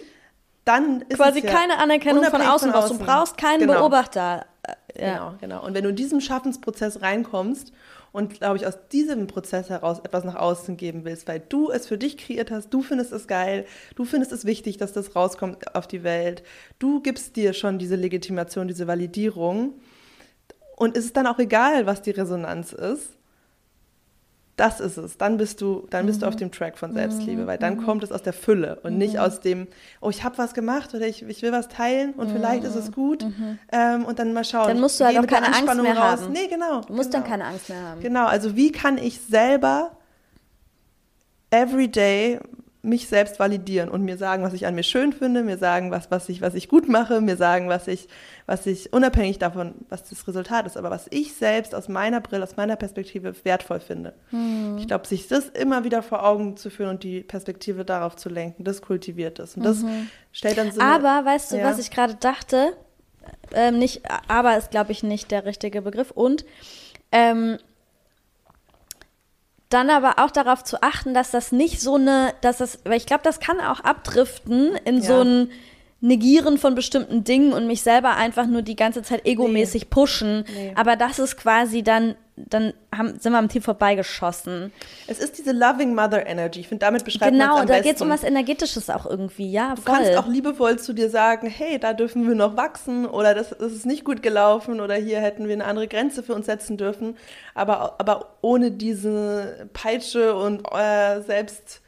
S2: dann ist quasi ja keine Anerkennung von außen, von außen. Du brauchst keinen genau. Beobachter.
S1: Äh, ja. Genau, genau. Und wenn du in diesen Schaffensprozess reinkommst und, glaube ich, aus diesem Prozess heraus etwas nach außen geben willst, weil du es für dich kreiert hast, du findest es geil, du findest es wichtig, dass das rauskommt auf die Welt, du gibst dir schon diese Legitimation, diese Validierung. Und ist es dann auch egal, was die Resonanz ist, das ist es. Dann bist du, dann bist mhm. du auf mhm. dem Track von Selbstliebe, weil dann mhm. kommt es aus der Fülle und mhm. nicht aus dem, oh, ich habe was gemacht oder ich, ich will was teilen und vielleicht ist es mhm. gut
S2: mhm.
S1: ähm, und dann mal schauen.
S2: Dann musst du halt auch keine Angst mehr raus. haben.
S1: Nee, genau.
S2: Du musst
S1: genau.
S2: dann keine Angst mehr haben.
S1: Genau, also wie kann ich selber everyday mich selbst validieren und mir sagen, was ich an mir schön finde, mir sagen, was, was, ich, was ich gut mache, mir sagen, was ich, was ich unabhängig davon, was das Resultat ist, aber was ich selbst aus meiner Brille, aus meiner Perspektive wertvoll finde. Hm. Ich glaube, sich das immer wieder vor Augen zu führen und die Perspektive darauf zu lenken, das kultiviert es. Und das mhm. stellt dann so.
S2: Aber weißt du, ja. was ich gerade dachte? Ähm, nicht, aber ist, glaube ich, nicht der richtige Begriff. Und ähm, dann aber auch darauf zu achten, dass das nicht so eine, dass das, weil ich glaube, das kann auch abdriften in ja. so ein Negieren von bestimmten Dingen und mich selber einfach nur die ganze Zeit egomäßig nee. pushen. Nee. Aber das ist quasi dann dann haben, sind wir am Ziel vorbeigeschossen.
S1: Es ist diese Loving Mother Energy. Ich finde, damit beschreibt
S2: genau,
S1: man
S2: Genau, da geht es um was Energetisches auch irgendwie, ja,
S1: voll. Du kannst auch liebevoll zu dir sagen, hey, da dürfen wir noch wachsen oder das, das ist nicht gut gelaufen oder hier hätten wir eine andere Grenze für uns setzen dürfen. Aber, aber ohne diese Peitsche und äh, selbst,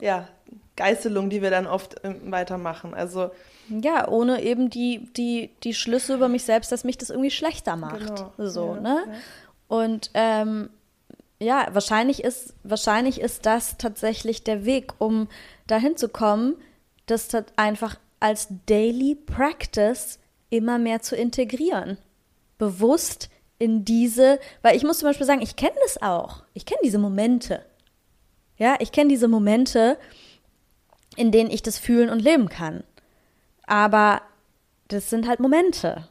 S1: ja, Geißelung, die wir dann oft äh, weitermachen. Also
S2: ja, ohne eben die, die, die Schlüsse über mich selbst, dass mich das irgendwie schlechter macht. Genau. So, ja, ne? Ja. Und ähm, ja, wahrscheinlich ist, wahrscheinlich ist das tatsächlich der Weg, um dahin zu kommen, das einfach als Daily Practice immer mehr zu integrieren. Bewusst in diese, weil ich muss zum Beispiel sagen, ich kenne das auch. Ich kenne diese Momente. Ja, ich kenne diese Momente, in denen ich das fühlen und leben kann. Aber das sind halt Momente.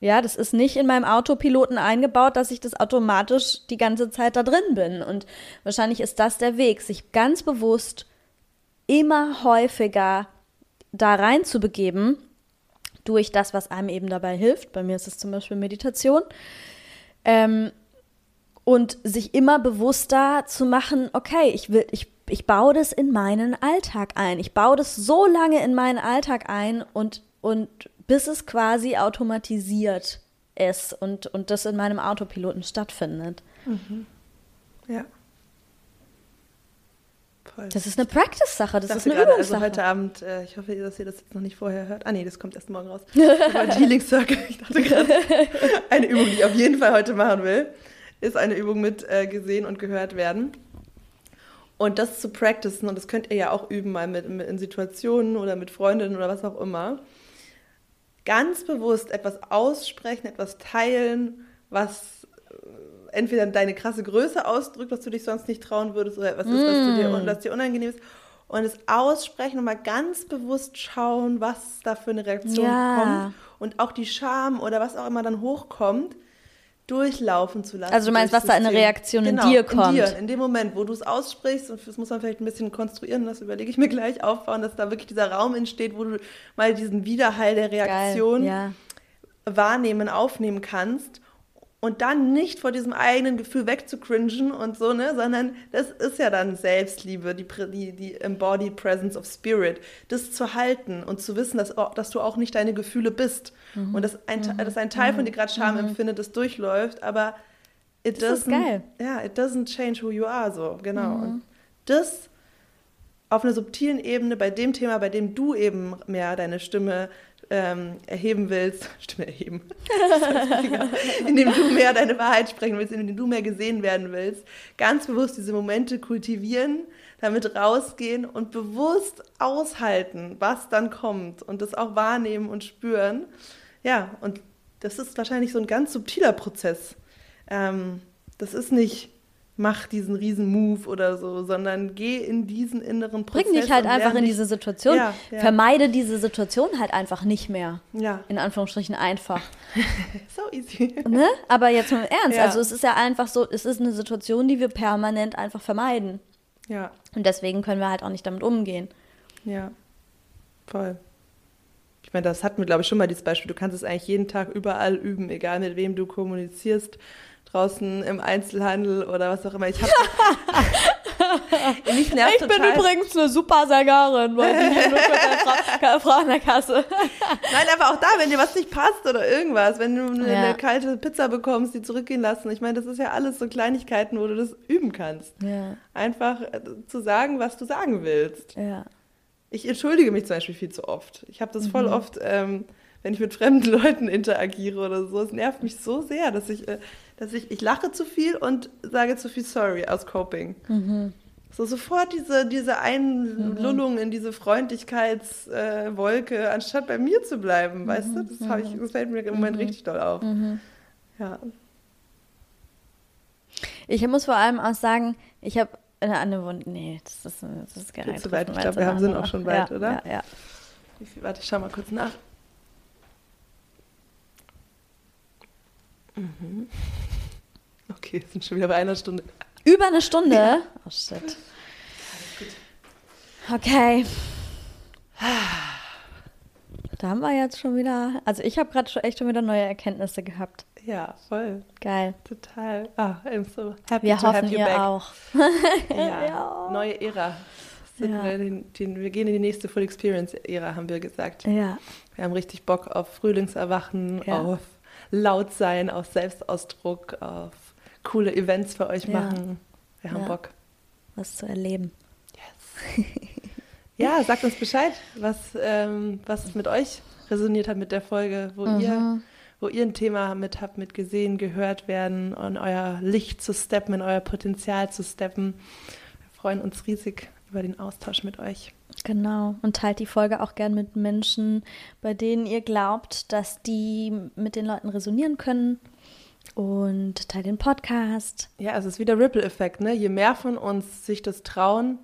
S2: Ja, das ist nicht in meinem Autopiloten eingebaut, dass ich das automatisch die ganze Zeit da drin bin. Und wahrscheinlich ist das der Weg, sich ganz bewusst immer häufiger da rein zu begeben, durch das, was einem eben dabei hilft. Bei mir ist es zum Beispiel Meditation. Ähm, und sich immer bewusster zu machen, okay, ich will, ich, ich baue das in meinen Alltag ein. Ich baue das so lange in meinen Alltag ein und, und bis es quasi automatisiert ist und, und das in meinem Autopiloten stattfindet.
S1: Mhm. Ja.
S2: Voll. Das ist eine Practice-Sache, das ist eine
S1: gerade, Also heute Abend, äh, ich hoffe, dass ihr das jetzt noch nicht vorher hört. Ah nee, das kommt erst morgen raus. Healing Circle, ich dachte gerade, eine Übung, die ich auf jeden Fall heute machen will, ist eine Übung mit äh, gesehen und gehört werden. Und das zu practicen, und das könnt ihr ja auch üben, mal mit, mit in Situationen oder mit Freundinnen oder was auch immer, ganz bewusst etwas aussprechen, etwas teilen, was entweder deine krasse Größe ausdrückt, was du dich sonst nicht trauen würdest, oder etwas ist, was, du dir, mm. was dir unangenehm ist. Und es aussprechen und mal ganz bewusst schauen, was da für eine Reaktion ja. kommt. Und auch die Scham oder was auch immer dann hochkommt, durchlaufen zu lassen.
S2: Also du meinst, was da eine Reaktion genau, in dir kommt?
S1: In dir, in dem Moment, wo du es aussprichst, und das muss man vielleicht ein bisschen konstruieren, das überlege ich mir gleich, aufbauen, dass da wirklich dieser Raum entsteht, wo du mal diesen Widerhall der Reaktion ja. wahrnehmen, aufnehmen kannst und dann nicht vor diesem eigenen Gefühl wegzucringen und so, ne, sondern das ist ja dann Selbstliebe, die, die, die Embodied Presence of Spirit, das zu halten und zu wissen, dass, dass du auch nicht deine Gefühle bist mhm. und dass ein, mhm. dass ein Teil von dir gerade Scham mhm. empfindet, das durchläuft, aber it das doesn't, geil. Ja, it doesn't change who you are, so, genau. Mhm. Und das auf einer subtilen Ebene bei dem Thema, bei dem du eben mehr deine Stimme ähm, erheben willst, Stimme erheben, indem du mehr deine Wahrheit sprechen willst, indem du mehr gesehen werden willst, ganz bewusst diese Momente kultivieren, damit rausgehen und bewusst aushalten, was dann kommt und das auch wahrnehmen und spüren. Ja, und das ist wahrscheinlich so ein ganz subtiler Prozess. Ähm, das ist nicht mach diesen riesen Move oder so, sondern geh in diesen inneren
S2: Prozess. Bring dich halt einfach in diese Situation. Ja, ja. Vermeide diese Situation halt einfach nicht mehr. Ja. In Anführungsstrichen einfach.
S1: so easy.
S2: Ne? Aber jetzt mal im Ernst. Ja. Also es ist ja einfach so, es ist eine Situation, die wir permanent einfach vermeiden. Ja. Und deswegen können wir halt auch nicht damit umgehen.
S1: Ja. Voll. Ich meine, das hatten wir, glaube ich, schon mal dieses Beispiel. Du kannst es eigentlich jeden Tag überall üben, egal mit wem du kommunizierst draußen im Einzelhandel oder was auch immer. Ich
S2: nervt Ich bin übrigens eine super Sängerin, weil ich nur keine Frau an der Kasse.
S1: Nein, aber auch da, wenn dir was nicht passt oder irgendwas, wenn du eine, ja. eine kalte Pizza bekommst, die zurückgehen lassen. Ich meine, das ist ja alles so Kleinigkeiten, wo du das üben kannst. Ja. Einfach äh, zu sagen, was du sagen willst. Ja. Ich entschuldige mich zum Beispiel viel zu oft. Ich habe das voll mhm. oft, ähm, wenn ich mit fremden Leuten interagiere oder so. Es nervt mich so sehr, dass ich äh, dass ich, ich lache zu viel und sage zu viel sorry aus Coping. Mhm. So sofort diese, diese Einlullung mhm. in diese Freundlichkeitswolke, äh, anstatt bei mir zu bleiben, mhm. weißt du? Das, ich, das fällt mir im Moment mhm. richtig doll auf. Mhm. Ja.
S2: Ich muss vor allem auch sagen, ich habe eine andere Wunde. Nee, das ist, das ist
S1: geil. Zu weit. Ich glaube, wir haben, sind auch schon weit, ja, oder? Ja, ja. Warte, ich schau mal kurz nach. Mhm. Okay, sind schon wieder bei einer Stunde.
S2: Über eine Stunde? Ja. Oh shit. Okay. Da haben wir jetzt schon wieder, also ich habe gerade schon echt schon wieder neue Erkenntnisse gehabt.
S1: Ja, voll.
S2: Geil.
S1: Total. Ah, I'm so happy
S2: wir
S1: to
S2: hoffen, have you ihr back. auch.
S1: ja, ja, neue Ära. Ja. Wir, den, den, wir gehen in die nächste Full Experience Ära, haben wir gesagt. Ja. Wir haben richtig Bock auf Frühlingserwachen, ja. auf laut sein, auf Selbstausdruck, auf coole Events für euch machen. Wir haben. Bock.
S2: Was zu erleben.
S1: Yes. ja, sagt uns Bescheid, was, ähm, was mit euch resoniert hat mit der Folge, wo mhm. ihr wo ihr ein Thema mit habt, mit gesehen, gehört werden und euer Licht zu steppen, in euer Potenzial zu steppen. Wir freuen uns riesig über den Austausch mit euch.
S2: Genau. Und teilt die Folge auch gern mit Menschen, bei denen ihr glaubt, dass die mit den Leuten resonieren können. Und teilt den Podcast.
S1: Ja, es ist wieder Ripple-Effekt. Ne? Je mehr von uns sich das trauen,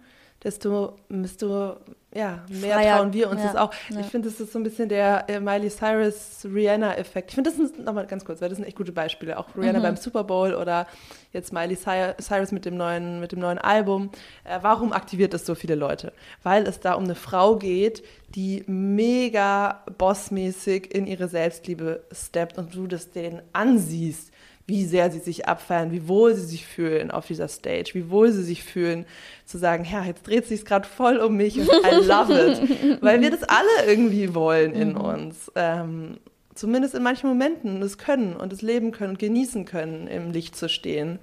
S1: desto, desto ja, mehr
S2: Freier,
S1: trauen wir uns
S2: ja,
S1: das auch.
S2: ja.
S1: Ich finde, das ist so ein bisschen der äh, Miley Cyrus Rihanna-Effekt. Ich finde, das sind nochmal ganz kurz, weil das sind echt gute Beispiele. Auch Rihanna
S2: Mhm.
S1: beim Super Bowl oder jetzt Miley Cy- Cyrus mit dem neuen, mit dem neuen Album. Äh, warum aktiviert das so viele Leute? Weil es da um eine Frau geht, die mega bossmäßig in ihre Selbstliebe steppt und du das denen ansiehst wie sehr sie sich abfeiern, wie wohl sie sich fühlen auf dieser Stage, wie wohl sie sich fühlen, zu sagen, ja, jetzt dreht sich gerade voll um mich und I love it, weil wir das alle irgendwie wollen in uns. Ähm, zumindest in manchen Momenten das können und das leben können und genießen können, im Licht zu stehen.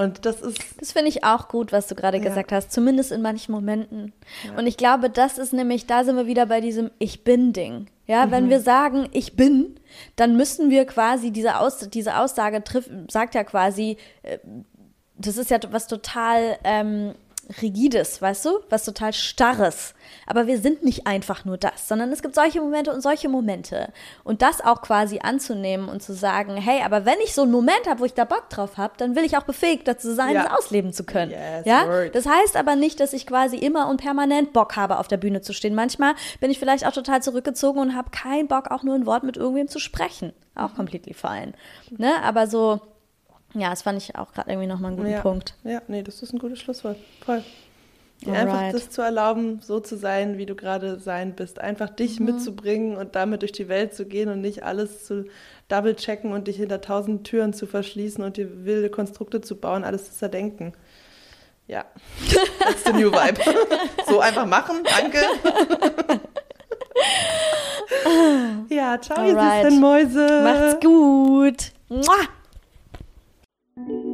S1: Und das ist
S2: Das finde ich auch gut, was du gerade
S1: Ja.
S2: gesagt hast, zumindest in manchen Momenten. Und ich glaube, das ist nämlich, da sind wir wieder bei diesem Ich bin-Ding. Ja, wenn wir sagen, ich bin, dann müssen wir quasi, diese, Aus, diese Aussage trifft, sagt ja quasi, äh, das ist ja was total ähm, rigides, weißt du? Was total starres. Aber wir sind nicht einfach nur das, sondern es gibt solche Momente und solche Momente. Und das auch quasi anzunehmen und zu sagen, hey, aber wenn ich so einen Moment habe, wo ich da Bock drauf habe, dann will ich auch befähigt dazu sein,
S1: Ja.
S2: es ausleben zu können.
S1: Yes,
S2: ja?
S1: word.
S2: Das heißt aber nicht, dass ich quasi immer und permanent Bock habe, auf der Bühne zu stehen. Manchmal bin ich vielleicht auch total zurückgezogen und habe keinen Bock, auch nur ein Wort mit irgendwem zu sprechen.
S1: Mhm.
S2: Auch completely fine. Ne? Aber so, ja, das fand ich auch gerade irgendwie nochmal einen guten
S1: ja,
S2: Punkt.
S1: Ja, nee, das ist ein gutes Schlusswort. Voll. Dir einfach
S2: Alright.
S1: das zu erlauben, so zu sein, wie du gerade sein bist. Einfach dich
S2: Mhm.
S1: mitzubringen und damit durch die Welt zu gehen und nicht alles zu double-checken und dich hinter tausend Türen zu verschließen und dir wilde Konstrukte zu bauen, alles zu zerdenken. Ja, that's the new vibe. so einfach machen, danke. ja, ciao, ihr
S2: Alright.
S1: süßen Mäuse.
S2: Macht's gut. Mua! thank you